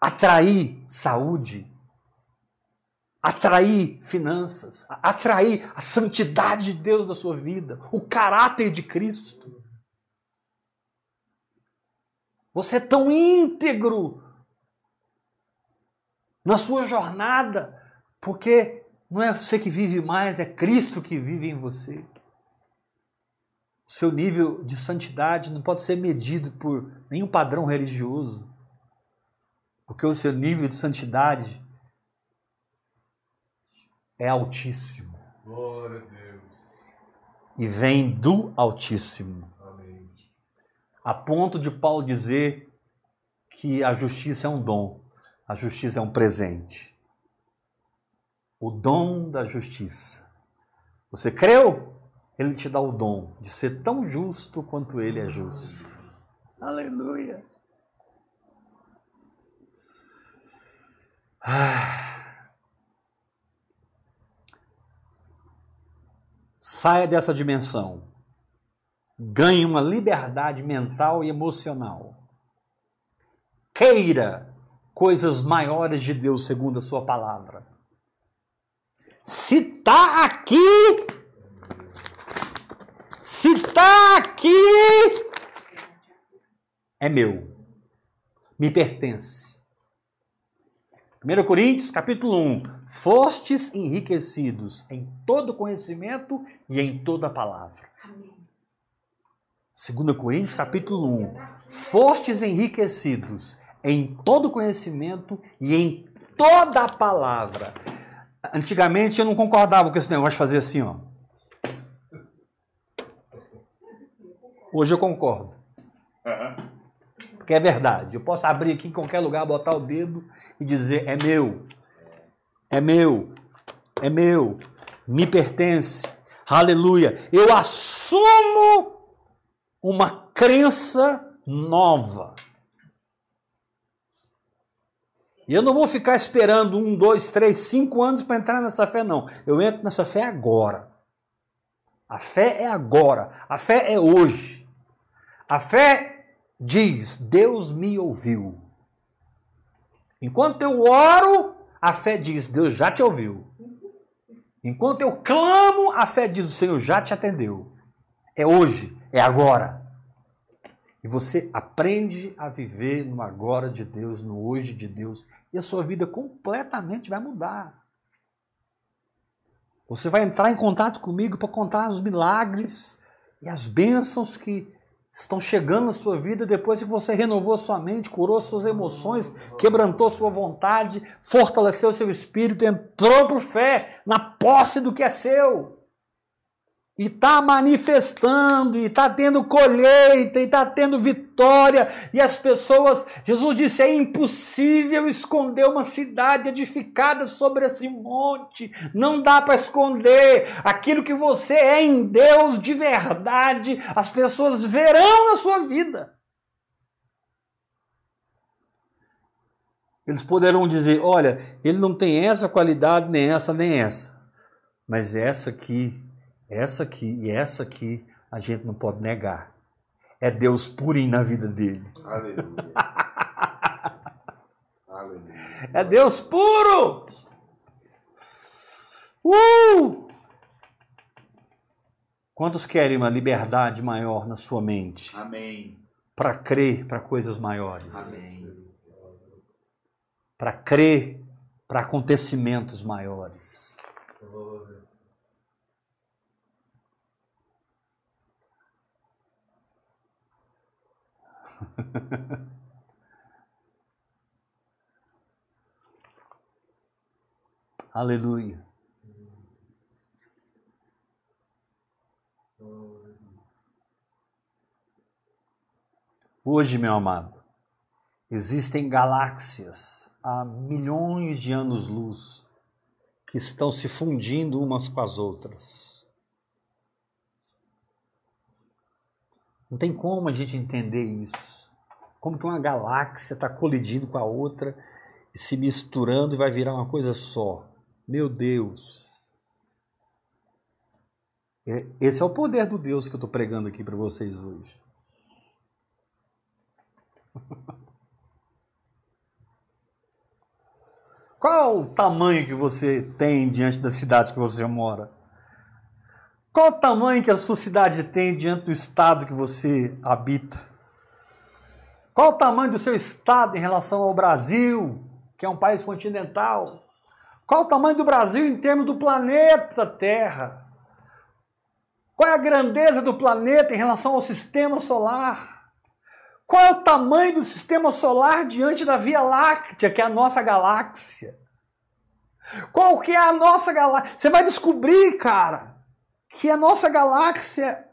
atrair saúde, atrair finanças, atrair a santidade de Deus da sua vida, o caráter de Cristo. Você é tão íntegro na sua jornada, porque não é você que vive mais, é Cristo que vive em você. O seu nível de santidade não pode ser medido por nenhum padrão religioso, porque o seu nível de santidade é altíssimo. Glória a Deus. E vem do Altíssimo. Amém. A ponto de Paulo dizer que a justiça é um dom. A justiça é um presente. O dom da justiça. Você creu? Ele te dá o dom de ser tão justo quanto ele é justo. Aleluia. Ah. Saia dessa dimensão. Ganhe uma liberdade mental e emocional. Queira coisas maiores de Deus segundo a sua palavra. Se está aqui, se está aqui, é meu, me pertence. 1 Coríntios capítulo 1, fostes enriquecidos em todo conhecimento e em toda palavra. 2 Coríntios capítulo 1, fostes enriquecidos em todo conhecimento e em toda palavra. Antigamente eu não concordava com esse negócio de fazer assim, ó. Hoje eu concordo. Porque é verdade. Eu posso abrir aqui em qualquer lugar, botar o dedo e dizer: é meu, é meu, é meu, me pertence. Aleluia. Eu assumo uma crença nova. E eu não vou ficar esperando um, dois, três, cinco anos para entrar nessa fé, não. Eu entro nessa fé agora. A fé é agora. A fé é hoje. A fé diz: Deus me ouviu. Enquanto eu oro, a fé diz: Deus já te ouviu. Enquanto eu clamo, a fé diz: O Senhor já te atendeu. É hoje, é agora. E você aprende a viver no agora de Deus, no hoje de Deus, e a sua vida completamente vai mudar. Você vai entrar em contato comigo para contar os milagres e as bênçãos que estão chegando na sua vida depois que você renovou sua mente, curou suas emoções, quebrantou sua vontade, fortaleceu seu espírito, entrou por fé na posse do que é seu e está manifestando, e está tendo colheita, e está tendo vitória, e as pessoas, Jesus disse: é impossível esconder uma cidade edificada sobre esse monte, não dá para esconder. Aquilo que você é em Deus de verdade, as pessoas verão na sua vida. Eles poderão dizer: olha, ele não tem essa qualidade, nem essa, nem essa, mas essa aqui essa aqui e essa aqui a gente não pode negar. É Deus purinho na vida dele. Aleluia. Aleluia. É Deus puro. Uh! Quantos querem uma liberdade maior na sua mente? Amém. Para crer para coisas maiores. Amém. Para crer para acontecimentos maiores. Aleluia. Hoje, meu amado, existem galáxias há milhões de anos-luz que estão se fundindo umas com as outras. Não tem como a gente entender isso. Como que uma galáxia está colidindo com a outra e se misturando e vai virar uma coisa só. Meu Deus. É, esse é o poder do Deus que eu estou pregando aqui para vocês hoje. Qual o tamanho que você tem diante da cidade que você mora? Qual o tamanho que a sua cidade tem diante do estado que você habita? Qual o tamanho do seu estado em relação ao Brasil, que é um país continental? Qual o tamanho do Brasil em termos do planeta Terra? Qual é a grandeza do planeta em relação ao sistema solar? Qual é o tamanho do sistema solar diante da Via Láctea, que é a nossa galáxia? Qual que é a nossa galáxia? Você vai descobrir, cara, que a nossa galáxia,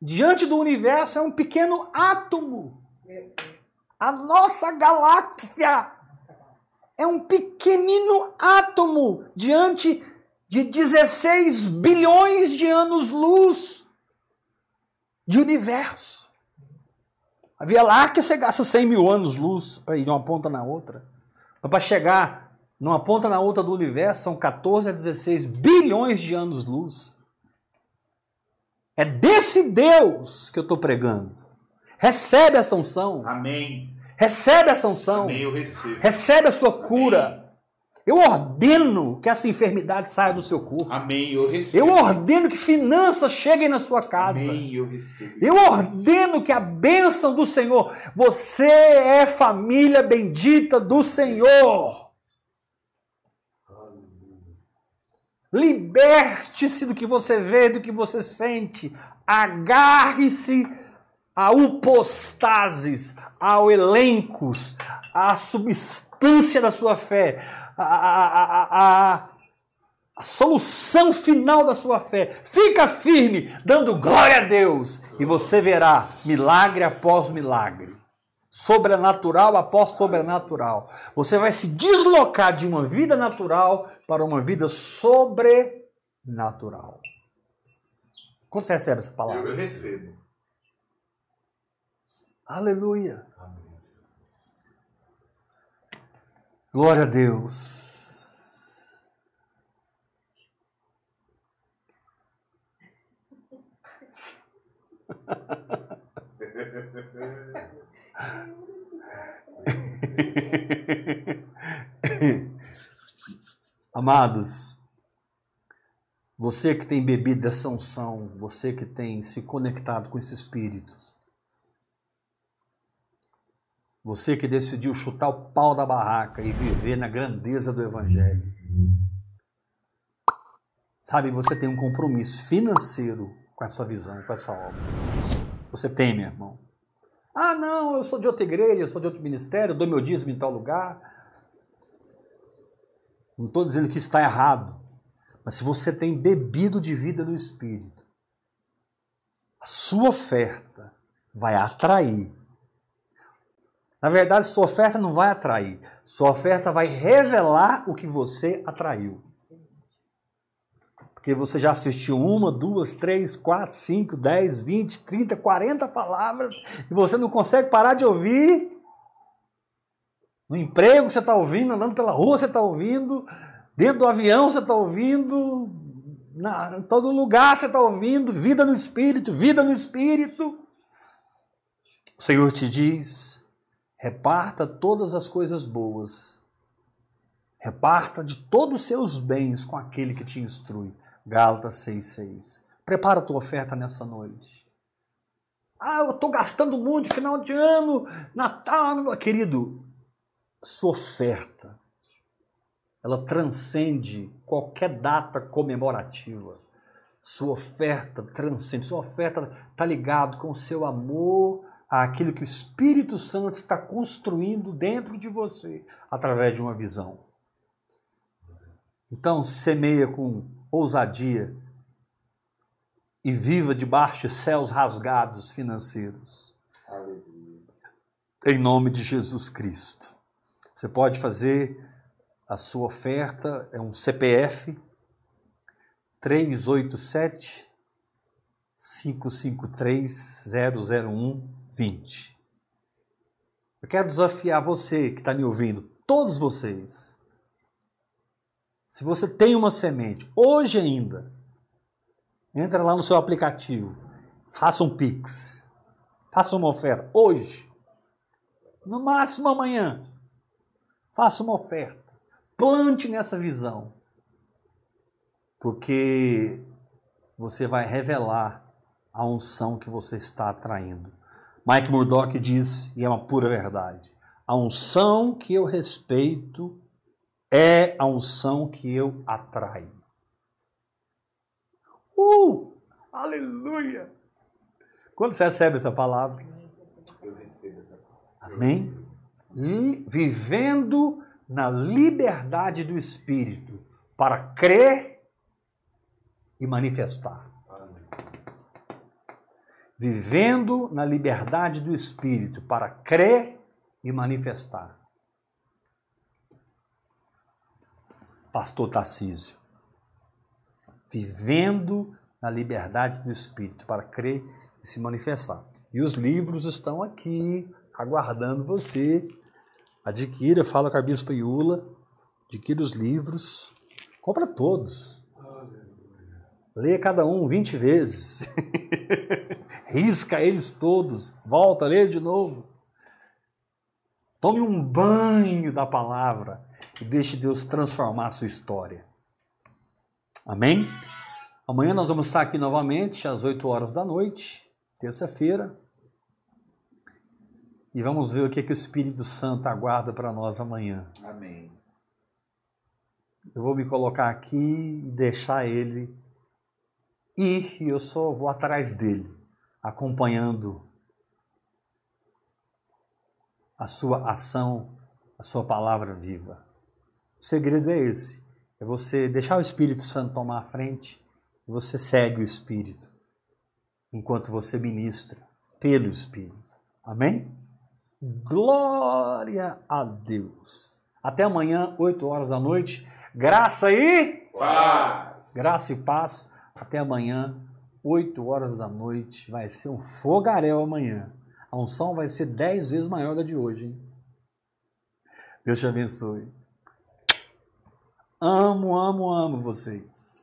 diante do universo, é um pequeno átomo. A nossa galáxia é um pequenino átomo diante de 16 bilhões de anos-luz de universo. A Via Láctea você gasta 100 mil anos-luz para ir de uma ponta na outra. Mas para chegar numa ponta na outra do universo são 14 a 16 bilhões de anos-luz. É desse Deus que eu estou pregando. Recebe essa unção. Amém. Recebe essa unção. Amém, eu recebo. Recebe a sua cura. Amém. Eu ordeno que essa enfermidade saia do seu corpo. Amém, eu recebo. Eu ordeno que finanças cheguem na sua casa. Amém, eu recebo. Eu ordeno que a bênção do Senhor, você é família bendita do Senhor. Liberte-se do que você vê, do que você sente. Agarre-se a upostases, ao elencos, à substância da sua fé, a, solução final da sua fé. Fica firme, dando glória a Deus, e você verá milagre após milagre sobrenatural após sobrenatural. Você vai se deslocar de uma vida natural para uma vida sobrenatural. Quando você recebe essa palavra? Eu recebo. Aleluia. Glória a Deus. Amados, você que tem bebido dessa unção, você que tem se conectado com esse Espírito, você que decidiu chutar o pau da barraca e viver na grandeza do Evangelho, sabe, você tem um compromisso financeiro com essa visão, com essa obra. você tem, meu irmão? Ah, não, eu sou de outra igreja, eu sou de outro ministério, dou meu dízimo em tal lugar. Não estou dizendo que está errado. Mas se você tem bebido de vida no Espírito, a sua oferta vai atrair. Na verdade, sua oferta não vai atrair. Sua oferta vai revelar o que você atraiu. Porque você já assistiu uma, duas, três, quatro, cinco, dez, vinte, trinta, quarenta palavras e você não consegue parar de ouvir. No emprego você está ouvindo, andando pela rua você está ouvindo, dentro do avião você está ouvindo, na, em todo lugar você está ouvindo, vida no Espírito, vida no Espírito. O Senhor te diz: reparta todas as coisas boas, reparta de todos os seus bens com aquele que te instrui. Gálatas 6,6. Prepara a tua oferta nessa noite. Ah, eu estou gastando muito, final de ano, Natal. Querido, sua oferta, ela transcende qualquer data comemorativa. Sua oferta transcende, sua oferta está ligado com o seu amor àquilo que o Espírito Santo está construindo dentro de você através de uma visão. Então, semeia com ousadia e viva debaixo de céus rasgados financeiros. Em nome de Jesus Cristo. Você pode fazer a sua oferta, é um CPF 387 553 001 20. Eu quero desafiar você que está me ouvindo, todos vocês, se você tem uma semente, hoje ainda, entra lá no seu aplicativo, faça um Pix, faça uma oferta, hoje, no máximo amanhã, faça uma oferta, plante nessa visão, porque você vai revelar a unção que você está atraindo. Mike Murdock diz, e é uma pura verdade, a unção que eu respeito é a unção que eu atraio. Uh! Aleluia! Quando você recebe essa palavra? Eu recebo essa palavra. Amém? Vivendo na liberdade do Espírito para crer e manifestar. Vivendo na liberdade do Espírito para crer e manifestar. Pastor Tarcísio. Vivendo na liberdade do Espírito para crer e se manifestar. E os livros estão aqui, aguardando você. Adquira, fala com a Bispa Iula, adquira os livros, compra todos. Leia cada um 20 vezes. Risca eles todos. Volta, leia de novo. Tome um banho da palavra e deixe Deus transformar a sua história. Amém? Amanhã nós vamos estar aqui novamente às 8 horas da noite, terça-feira. E vamos ver o que, que o Espírito Santo aguarda para nós amanhã. Amém. Eu vou me colocar aqui e deixar ele ir e eu só vou atrás dele, acompanhando a sua ação, a sua palavra viva. O segredo é esse: é você deixar o Espírito Santo tomar a frente e você segue o Espírito enquanto você ministra pelo Espírito. Amém? Glória a Deus. Até amanhã, 8 horas da noite. Graça e Paz. graça e paz. Até amanhã, 8 horas da noite. Vai ser um fogaréu amanhã. A unção vai ser 10 vezes maior da de hoje. Hein? Deus te abençoe. Amo, amo, amo vocês.